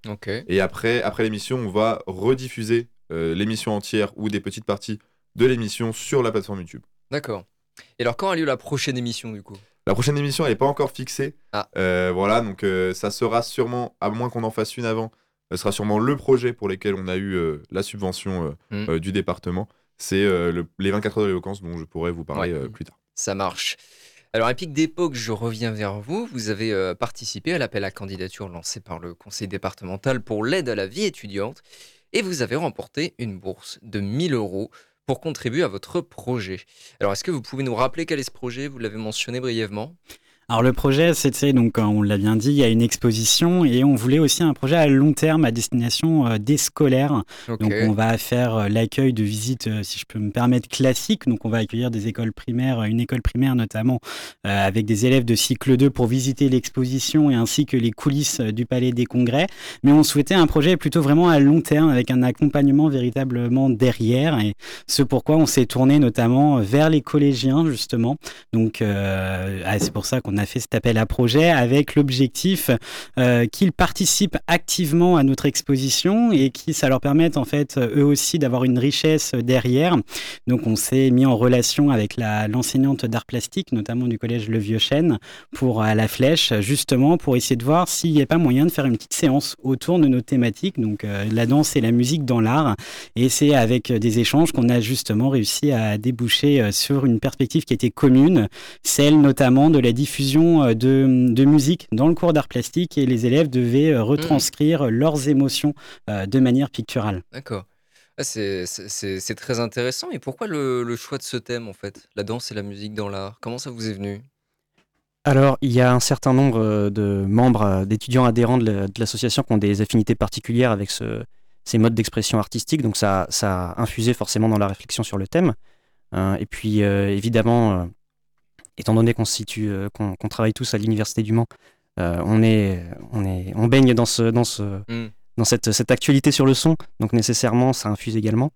Et après, après l'émission, on va rediffuser euh, l'émission entière ou des petites parties de l'émission sur la plateforme YouTube. D'accord. Et alors, quand a lieu la prochaine émission du coup? La prochaine émission, elle n'est pas encore fixée. Ah. Euh, voilà, donc ça sera sûrement, à moins qu'on en fasse une avant, ce sera sûrement le projet pour lequel on a eu la subvention mmh. du département. C'est les 24 heures de l'éloquence dont je pourrais vous parler plus tard. Ça marche. Alors, à pic d'époque, je reviens vers vous. Vous avez euh, participé à l'appel à candidature lancé par le conseil départemental pour l'aide à la vie étudiante et vous avez remporté une bourse de 1000 euros pour contribuer à votre projet. Alors, est-ce que vous pouvez nous rappeler quel est ce projet? Vous l'avez mentionné brièvement. Alors le projet, c'était donc, on l'a bien dit, il y a une exposition et on voulait aussi un projet à long terme à destination euh, des scolaires. Donc on va faire euh, l'accueil de visites, euh, si je peux me permettre, classiques. Donc on va accueillir des écoles primaires, une école primaire notamment, avec des élèves de cycle 2 pour visiter l'exposition et ainsi que les coulisses du Palais des Congrès. Mais on souhaitait un projet plutôt vraiment à long terme avec un accompagnement véritablement derrière. Et ce pourquoi on s'est tourné notamment vers les collégiens justement. Donc ah, c'est pour ça qu'on a a fait cet appel à projet avec l'objectif euh, qu'ils participent activement à notre exposition et qui ça leur permette en fait eux aussi d'avoir une richesse derrière. Donc on s'est mis en relation avec l'enseignante d'art plastique, notamment du collège Le Vieux Chêne, pour à la flèche, justement pour essayer de voir s'il n'y a pas moyen de faire une petite séance autour de nos thématiques, donc euh, la danse et la musique dans l'art. Et c'est avec des échanges qu'on a justement réussi à déboucher euh, sur une perspective qui était commune, celle notamment de la diffusion euh, de, musique dans le cours d'art plastique et les élèves devaient euh, retranscrire leurs émotions euh, de manière picturale. D'accord. Ah, c'est très intéressant. Et pourquoi le, choix de ce thème, en fait? La danse et la musique dans l'art Comment ça vous est venu? Alors, il y a un certain nombre de membres, d'étudiants adhérents de l'association qui ont des affinités particulières avec ces modes d'expression artistique, donc ça, ça a infusé forcément dans la réflexion sur le thème. et puis, évidemment, étant donné qu'on euh, qu'on travaille tous à l'université du Mans, euh, on est, on est, on baigne dans ce, dans ce, mm. dans cette, cette actualité sur le son, donc nécessairement ça infuse également.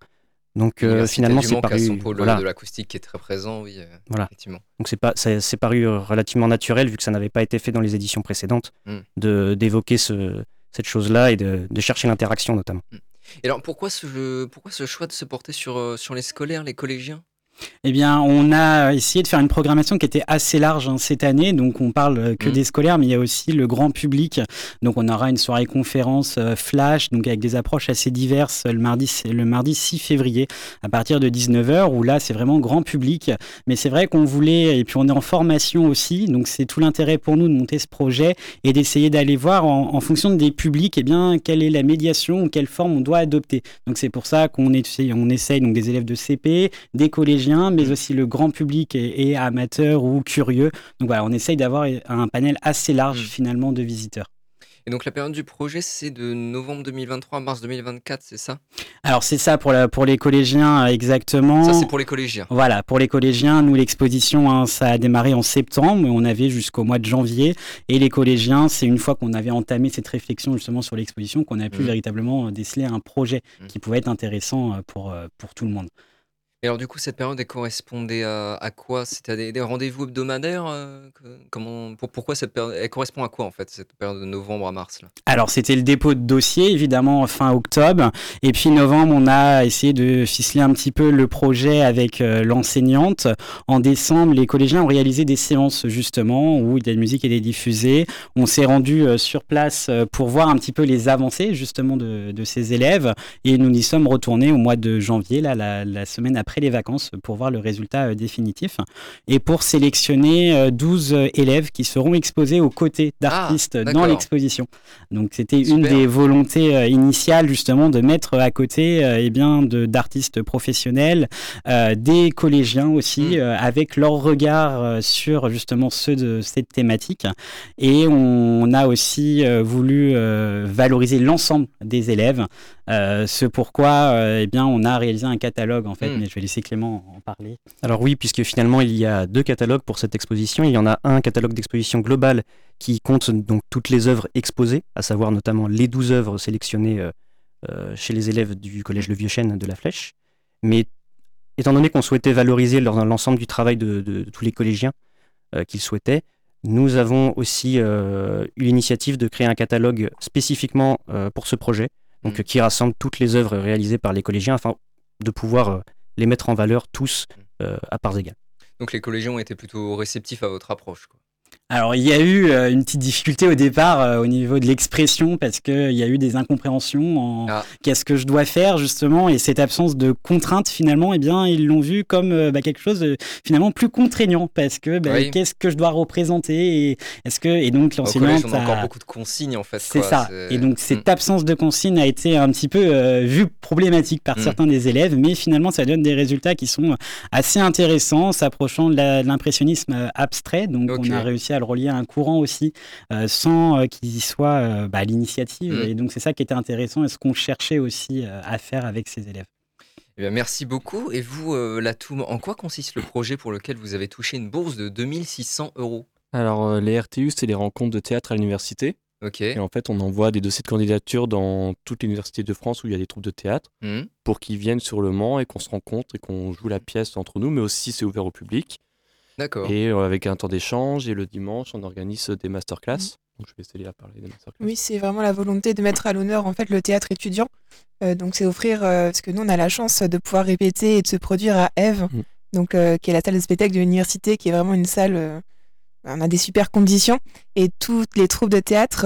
Donc euh, finalement, c'est paru. Son pôle de l'acoustique qui est très présent, oui. voilà. Effectivement. Donc c'est pas, c'est paru relativement naturel vu que ça n'avait pas été fait dans les éditions précédentes, mm. de d'évoquer ce, cette chose-là et de, de chercher l'interaction notamment. Et alors pourquoi ce, pourquoi ce choix de se porter sur, sur les scolaires, les collégiens? Eh bien, on a essayé de faire une programmation qui était assez large hein, cette année. Donc, on parle euh, que mmh. des scolaires, mais il y a aussi le grand public. Donc, on aura une soirée conférence euh, flash, donc avec des approches assez diverses le mardi, le mardi 6 février à partir de 19h, où là, c'est vraiment grand public. Mais c'est vrai qu'on voulait, et puis on est en formation aussi, donc c'est tout l'intérêt pour nous de monter ce projet et d'essayer d'aller voir en, fonction des publics, eh bien, quelle est la médiation ou quelle forme on doit adopter. Donc, c'est pour ça qu'on essaye, on essaye donc, des élèves de CP, des collégiens mais aussi le grand public et, amateur ou curieux. Donc voilà, on essaye d'avoir un panel assez large mm. finalement de visiteurs. Et donc la période du projet, c'est de novembre 2023 à mars 2024, c'est ça? Alors c'est ça pour, la, pour les collégiens exactement. Ça c'est pour les collégiens. Voilà, pour les collégiens, nous l'exposition, hein, ça a démarré en septembre, on avait jusqu'au mois de janvier. Et les collégiens, c'est une fois qu'on avait entamé cette réflexion justement sur l'exposition qu'on a pu mm. véritablement déceler un projet mm. qui pouvait être intéressant euh, pour, euh, pour tout le monde. Alors du coup, cette période, correspondait à, quoi? C'était des, rendez-vous hebdomadaires euh, comment, Pourquoi cette période Elle correspond à quoi en fait, cette période de novembre à mars là? Alors c'était le dépôt de dossier, évidemment, fin octobre. Et puis novembre, on a essayé de ficeler un petit peu le projet avec euh, l'enseignante. En décembre, les collégiens ont réalisé des séances justement où la musique était diffusée. On s'est rendu euh, sur place pour voir un petit peu les avancées justement de, ces élèves. Et nous y sommes retournés au mois de janvier, là, la semaine après les vacances pour voir le résultat euh, définitif et pour sélectionner 12 euh, élèves qui seront exposés aux côtés d'artistes ah, dans l'exposition. Donc c'était une des volontés euh, initiales justement de mettre à côté eh bien d'artistes professionnels, des collégiens aussi hmm. avec leur regard sur justement ceux de cette thématique et on a aussi voulu valoriser l'ensemble des élèves euh, ce pourquoi euh, eh bien, on a réalisé un catalogue, en fait, hmm. mais je vais laisser Clément en parler. Alors oui, puisque finalement, il y a deux catalogues pour cette exposition. Il y en a un catalogue d'exposition global qui compte donc toutes les œuvres exposées, à savoir notamment les 12 œuvres sélectionnées euh, chez les élèves du Collège Le Vieux-Chêne de la Flèche. Mais étant donné qu'on souhaitait valoriser l'ensemble du travail de, tous les collégiens qu'ils souhaitaient, nous avons aussi eu l'initiative de créer un catalogue spécifiquement pour ce projet, donc, mm. qui rassemble toutes les œuvres réalisées par les collégiens afin de pouvoir euh, les mettre en valeur tous mm. euh, à parts égales. Donc les collégiens ont été plutôt réceptifs à votre approche. Quoi. Alors, il y a eu euh, une petite difficulté au départ euh, au niveau de l'expression parce qu'il y a eu des incompréhensions en ah. qu'est-ce que je dois faire justement et cette absence de contrainte finalement, eh bien, ils l'ont vu comme euh, bah, quelque chose de finalement plus contraignant parce que bah, qu'est-ce que je dois représenter et est-ce que et donc l'enseignant on a encore beaucoup de consignes en fait. C'est ça. Et donc cette hmm. absence de consignes a été un petit peu vue problématique par hmm. certains des élèves, mais finalement ça donne des résultats qui sont assez intéressants, s'approchant de l'impressionnisme abstrait. Donc on a réussi à à le relier à un courant aussi, euh, sans euh, qu'il y soit euh, bah, l'initiative. Mm. Et donc c'est ça qui était intéressant et ce qu'on cherchait aussi à faire avec ces élèves. Eh bien, merci beaucoup. Et vous, Latoum, en quoi consiste le projet pour lequel vous avez touché une bourse de 2600 euros? Alors, les RTU, c'est les rencontres de théâtre à l'université. Ok. Et en fait, on envoie des dossiers de candidature dans toutes les universités de France où il y a des troupes de théâtre mm. pour qu'ils viennent sur le Mans et qu'on se rencontre et qu'on joue la pièce entre nous, mais aussi c'est ouvert au public. D'accord. Et euh, avec un temps d'échange, et le dimanche, on organise des masterclass. Mmh. Donc je vais essayer à parler des masterclass. Oui, c'est vraiment la volonté de mettre à l'honneur en fait le théâtre étudiant. Euh, donc c'est offrir, euh, parce que nous on a la chance de pouvoir répéter et de se produire à Eve, mmh. donc qui est la salle de spectacle de l'université, qui est vraiment une salle on a des super conditions et toutes les troupes de théâtre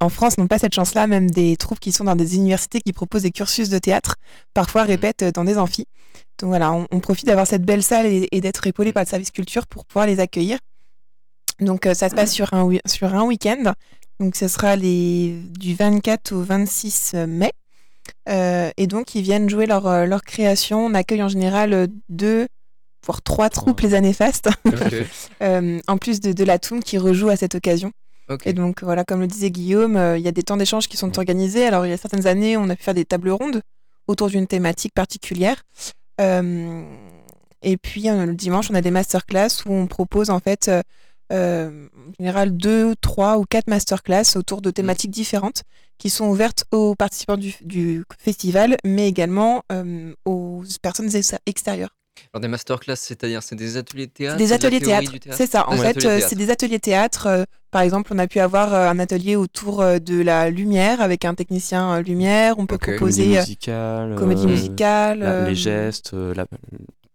en France n'ont pas cette chance-là, même des troupes qui sont dans des universités qui proposent des cursus de théâtre, parfois mmh. répètent dans des amphis. Donc voilà, on, profite d'avoir cette belle salle et, d'être épaulé par le service culture pour pouvoir les accueillir. Donc euh, ça se passe sur un, sur un week-end. Donc ce sera les, du 24 au 26 mai. Euh, et donc ils viennent jouer leur, euh, leur création. On accueille en général deux, voire trois troupes les années fastes. en plus de, de la Toum qui rejoue à cette occasion. Et donc voilà, comme le disait Guillaume, il y a des temps d'échange qui sont organisés. Alors il y a certaines années, on a pu faire des tables rondes autour d'une thématique particulière. Euh, et puis euh, le dimanche, on a des masterclass où on propose en fait euh, en général deux, trois ou quatre masterclass autour de thématiques différentes qui sont ouvertes aux participants du, festival, mais également aux personnes extérieures. Alors des masterclass, c'est-à-dire c'est des ateliers de théâtre Des ateliers théâtre, c'est ça. En fait, c'est des ateliers théâtre. par exemple, on a pu avoir un atelier autour de la lumière avec un technicien lumière. On peut proposer comédie musicale, comédie musicale, les gestes, la,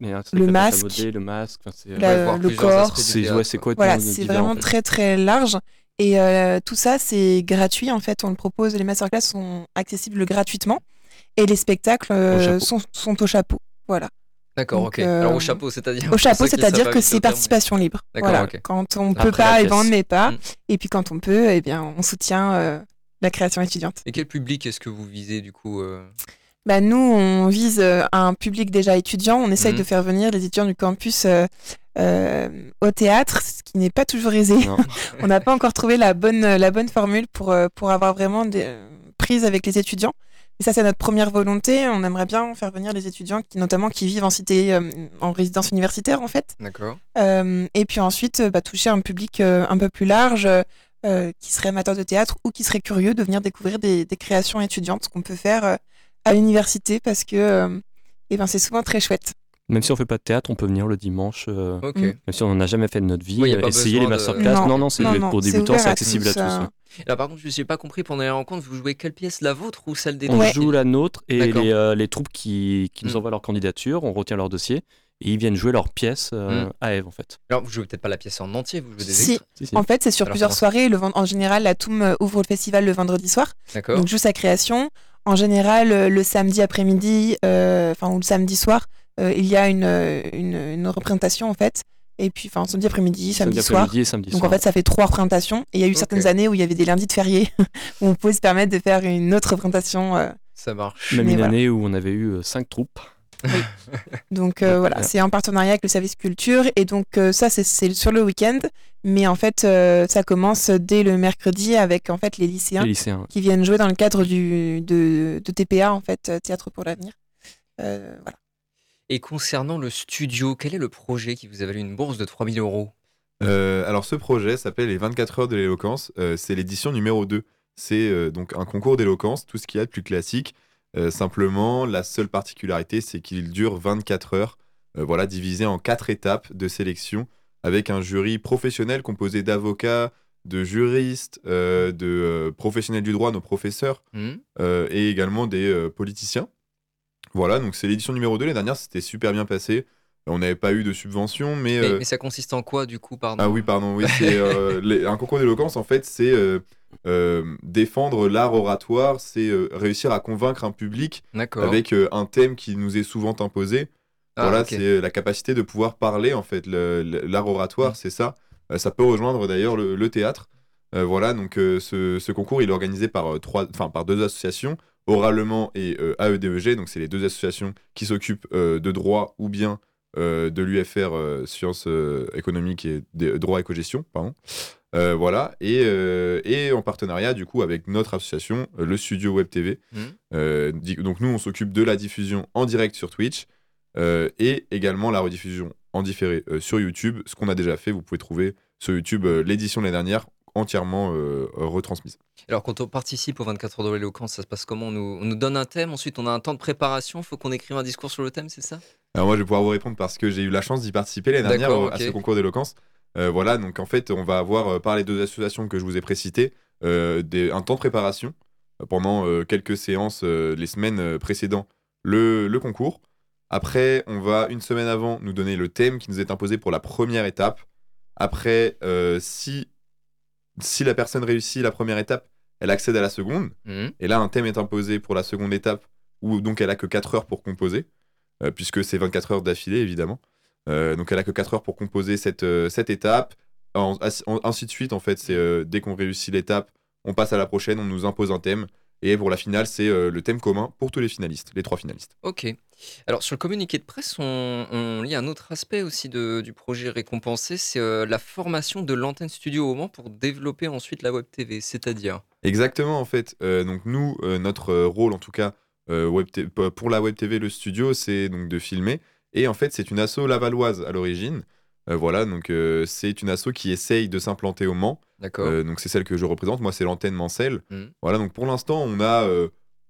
le masque, le masque, le corps. C'est quoi Voilà, c'est vraiment très très large. Et tout ça, c'est gratuit en fait. On le propose. Les masterclass sont accessibles gratuitement et les spectacles sont, sont, au chapeau. Voilà. D'accord, ok. Alors au chapeau, c'est-à-dire Au chapeau, c'est-à-dire que c'est participation libre. Voilà. Quand on peut pas, et vend met pas. Mm. Et puis quand on peut, eh bien, on soutient la création étudiante. Et quel public est-ce que vous visez du coup bah, nous, on vise euh, un public déjà étudiant. On essaye de mhm. faire venir les étudiants du campus euh, euh, au théâtre, ce qui n'est pas toujours aisé. on n'a pas encore trouvé la bonne, la bonne formule pour, pour avoir vraiment des prises avec les étudiants. Et ça, c'est notre première volonté. On aimerait bien faire venir les étudiants, qui, notamment qui vivent en cité, en résidence universitaire, en fait. D'accord. et puis ensuite, bah, toucher un public un peu plus large. qui serait amateur de théâtre ou qui serait curieux de venir découvrir des, des créations étudiantes qu'on peut faire à l'université parce que euh, eh ben, c'est souvent très chouette. Même si on fait pas de théâtre, on peut venir le dimanche. Euh, même si on n'en a jamais fait de notre vie, essayer les masterclass. Non, non, non c'est pour débutants, c'est accessible à, tous. Hein. Là, par contre, je n'ai pas compris pendant les rencontres, vous jouez quelle pièce La vôtre ou celle des On joue la nôtre et les, euh, les, troupes qui, qui nous mm. envoient leur candidature, on retient leur dossier et ils viennent jouer leur pièce mm. à Eve en fait. Alors vous jouez peut-être pas la pièce en entier, vous jouez des si. En fait, c'est sur plusieurs soirées. Le, en général, la Toum ouvre le festival le vendredi soir. Donc joue sa création. En général, euh, le samedi après-midi, euh, enfin, ou le samedi soir, euh, il y a une, une, représentation, en fait. Et puis, enfin, samedi après-midi, samedi, soir. Donc, en fait, ça fait trois représentations. Et il y a eu certaines années où il y avait des lundis de férié, où on pouvait se permettre de faire une autre représentation. ça marche. Même une année où on avait eu cinq troupes. Donc euh, voilà, c'est en partenariat avec le service culture et donc euh, ça c'est sur le week-end, mais en fait euh, ça commence dès le mercredi avec en fait les lycéens, qui viennent jouer dans le cadre du, de, TPA en fait Théâtre pour l'avenir. voilà. Et concernant le studio, quel est le projet qui vous a valu une bourse de 3000 euros? Alors ce projet s'appelle les 24 heures de l'éloquence, c'est l'édition numéro 2. C'est donc un concours d'éloquence, tout ce qu'il y a de plus classique. Euh, simplement, la seule particularité, c'est qu'il dure 24 heures, euh, voilà, divisé en quatre étapes de sélection, avec un jury professionnel composé d'avocats, de juristes, euh, de professionnels du droit, nos professeurs, mmh. et également des politiciens. Voilà, donc c'est l'édition numéro 2. Les dernières, c'était super bien passé. On n'avait pas eu de subvention, mais, mais, ça consiste en quoi, du coup, pardon Ah oui, pardon, oui, c'est un concours d'éloquence, en fait, c'est euh, défendre l'art oratoire, c'est euh, réussir à convaincre un public avec euh, un thème qui nous est souvent imposé. Ah, voilà, c'est la capacité de pouvoir parler en fait. L'art oratoire, mm. c'est ça. ça peut rejoindre d'ailleurs le, théâtre. voilà, donc ce, concours, il est organisé par trois, enfin par deux associations, Oralement et AEDEG. Donc c'est les deux associations qui s'occupent de droit ou bien de l'UFR sciences économiques et droit et co-gestion, pardon. Euh, voilà, et, euh, et, en partenariat du coup avec notre association, euh, le studio Web TV. Mmh. donc nous, on s'occupe de la diffusion en direct sur Twitch et également la rediffusion en différé sur YouTube. Ce qu'on a déjà fait, vous pouvez trouver sur YouTube l'édition de l'année dernière entièrement retransmise. Alors quand on participe aux 24 heures de l'éloquence, ça se passe comment? On nous, on nous, donne un thème, ensuite on a un temps de préparation, il faut qu'on écrive un discours sur le thème, c'est ça? Alors moi je vais pouvoir vous répondre parce que j'ai eu la chance d'y participer l'année dernière à ce concours d'éloquence. Euh, voilà, donc en fait, on va avoir, euh, par les deux associations que je vous ai précitées, euh, un temps de préparation pendant quelques séances les semaines précédant le, concours. Après, on va une semaine avant nous donner le thème qui nous est imposé pour la première étape. Après, si, si la personne réussit la première étape, elle accède à la seconde. Mmh. Et là, un thème est imposé pour la seconde étape, où donc elle a que 4 heures pour composer, puisque c'est 24 heures d'affilée, évidemment. Euh, donc elle a que 4 heures pour composer cette, euh, cette étape. ainsi de suite, en fait, c'est euh, dès qu'on réussit l'étape, on passe à la prochaine, on nous impose un thème. Et pour la finale, c'est le thème commun pour tous les finalistes, les trois finalistes. Ok. Alors sur le communiqué de presse, on, lit un autre aspect aussi de, du projet récompensé, c'est la formation de l'antenne studio au Mans pour développer ensuite la web TV, c'est-à-dire Exactement en fait. donc nous, notre rôle en tout cas web pour la web TV, le studio, c'est donc de filmer et en fait, c'est une asso lavalloise à l'origine. Euh, voilà, donc euh, c'est une asso qui essaye de s'implanter au Mans. D'accord. Euh, donc c'est celle que je représente. Moi, c'est l'antenne Mancel. Mmh. Voilà, donc pour l'instant, on a,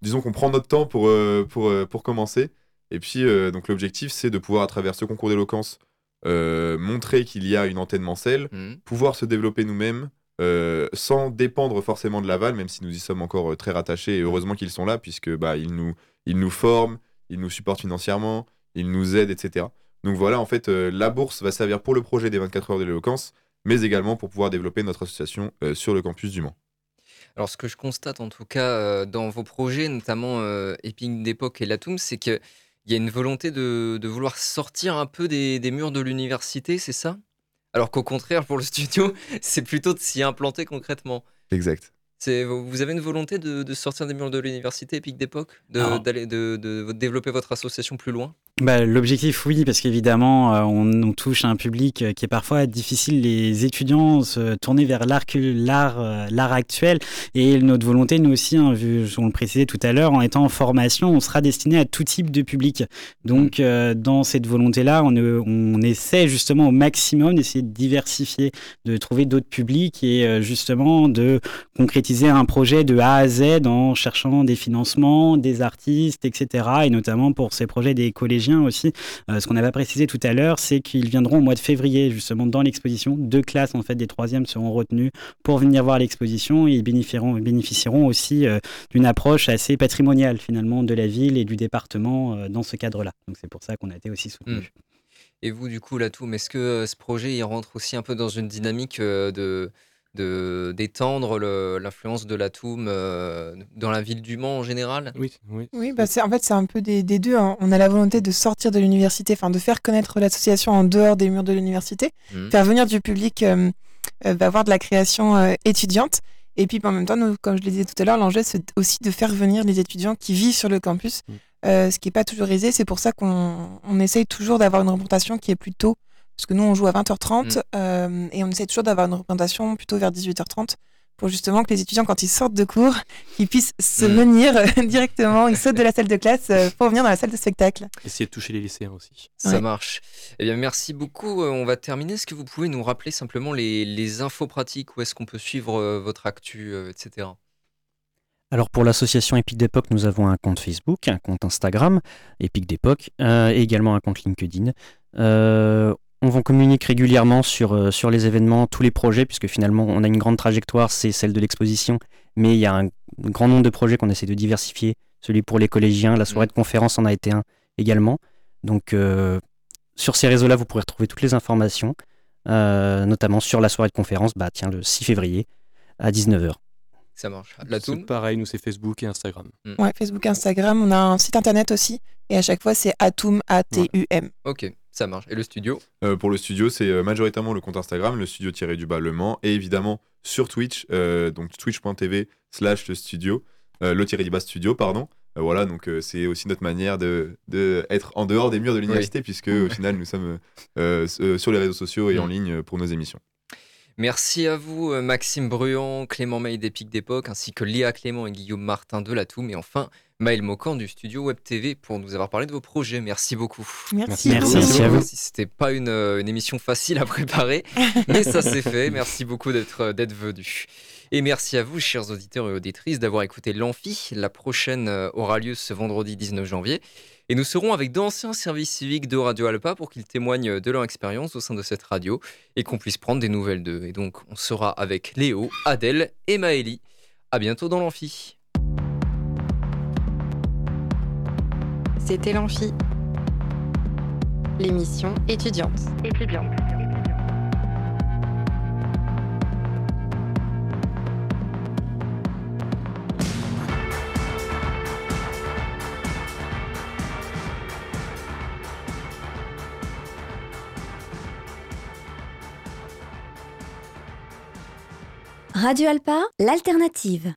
disons qu'on prend notre temps pour, pour, pour commencer. Et puis, donc l'objectif, c'est de pouvoir, à travers ce concours d'éloquence, montrer qu'il y a une antenne mancelle, mmh. pouvoir se développer nous-mêmes, sans dépendre forcément de Laval, même si nous y sommes encore très rattachés, et heureusement qu'ils sont là, puisque bah, ils, nous, ils nous forment, ils nous supportent financièrement, ils nous aident, etc. Donc voilà, en fait, la bourse va servir pour le projet des 24 heures de l'éloquence, mais également pour pouvoir développer notre association sur le campus du Mans. Alors, ce que je constate en tout cas dans vos projets, notamment Epic d'époque et Latoum, c'est qu'il y a une volonté de, vouloir sortir un peu des, des murs de l'université, c'est ça? Alors qu'au contraire, pour le studio, c'est plutôt de s'y implanter concrètement. Exact. Vous avez une volonté de, sortir des murs de l'université Epic d'époque, de, de, développer votre association plus loin? Bah, L'objectif, oui, parce qu'évidemment, euh, on, touche un public euh, qui est parfois difficile. Les étudiants se tourner vers l'art, l'art, euh, l'art actuel. Et notre volonté, nous aussi, hein, vu, on le précisait tout à l'heure, en étant en formation, on sera destiné à tout type de public. Donc, mmh. dans cette volonté-là, on, on, essaie justement au maximum d'essayer de diversifier, de trouver d'autres publics et justement de concrétiser un projet de A à Z en cherchant des financements, des artistes, etc. Et notamment pour ces projets des collégiens aussi. Euh, ce qu'on n'avait pas précisé tout à l'heure, c'est qu'ils viendront au mois de février, justement, dans l'exposition. Deux classes, en fait, des troisièmes seront retenues pour venir voir l'exposition et ils bénéficieront, aussi euh, d'une approche assez patrimoniale, finalement, de la ville et du département euh, dans ce cadre-là. Donc, c'est pour ça qu'on a été aussi soutenus. Mmh. Et vous, du coup, Latoum, est-ce que ce projet, il rentre aussi un peu dans une dynamique de de d'étendre l'influence de l'atome euh, dans la ville du Mans en général? Oui, oui. Oui, bah en fait, c'est un peu des, deux. Hein. On a la volonté de sortir de l'université, enfin de faire connaître l'association en dehors des murs de l'université, mmh. faire venir du public, euh, euh bah, avoir de la création euh, étudiante. Et puis en même temps, nous, comme je le disais tout à l'heure, l'enjeu, c'est aussi de faire venir les étudiants qui vivent sur le campus, mmh. ce qui n'est pas toujours aisé. C'est pour ça qu'on on essaye toujours d'avoir une représentation qui est plutôt parce que nous, on joue à 20h30 mm. euh, et on essaie toujours d'avoir une représentation plutôt vers 18h30 pour justement que les étudiants, quand ils sortent de cours, qu'ils puissent se mm. venir directement, ils sautent de la salle de classe euh, pour venir dans la salle de spectacle. Essayer de toucher les lycéens aussi. Ça marche. Eh bien, merci beaucoup. Euh, on va terminer. Est-ce que vous pouvez nous rappeler simplement les, infos pratiques? Où est-ce qu'on peut suivre votre actu, etc. Alors pour l'association Épique d'époque, nous avons un compte Facebook, un compte Instagram, Épique d'époque, et également un compte LinkedIn. On communique régulièrement sur, euh, sur les événements, tous les projets, puisque finalement on a une grande trajectoire, c'est celle de l'exposition, mais il y a un grand nombre de projets qu'on essaie de diversifier. Celui pour les collégiens, la soirée de conférence en a été un également. Donc euh, sur ces réseaux-là, vous pourrez retrouver toutes les informations, euh, notamment sur la soirée de conférence, bah, tiens, le 6 février à 19h. Ça marche. C'est pareil, nous c'est Facebook et Instagram. Hmm. Ouais, Facebook, Instagram. On a un site internet aussi. Et à chaque fois, c'est Atum, A-T-U-M. Ok. Ça marche. Et le studio euh, Pour le studio, c'est euh, majoritairement le compte Instagram, le studio tiré du bas Le Mans, et évidemment sur Twitch, euh, donc twitch.tv slash le studio, le tiré du bas studio, pardon. voilà, donc c'est aussi notre manière de, de, être en dehors des murs de l'université, puisque au final, nous sommes sur les réseaux sociaux et en mm. ligne pour nos émissions. Merci à vous, Maxime Bruant, Clément May d'Epic d'époque, ainsi que Léa Clément et Guillaume Martin de Latoum, et enfin Maël Mocan du studio Web TV pour nous avoir parlé de vos projets. Merci beaucoup. Merci, merci, à vous. C'était pas une, euh, une, émission facile à préparer, mais ça s'est fait. Merci beaucoup d'être euh, d'être venu. Et merci à vous, chers auditeurs et auditrices, d'avoir écouté l'Amphi. La prochaine euh, aura lieu ce vendredi 19 janvier. Et nous serons avec d'anciens services civiques de Radio Alpa pour qu'ils témoignent de leur expérience au sein de cette radio et qu'on puisse prendre des nouvelles d'eux. Et donc, on sera avec Léo, Adèle et Maëlie. À bientôt dans l'Amphi. C'était l'Amphi, l'émission étudiante. Étudiante. Radio Alpa, l'alternative.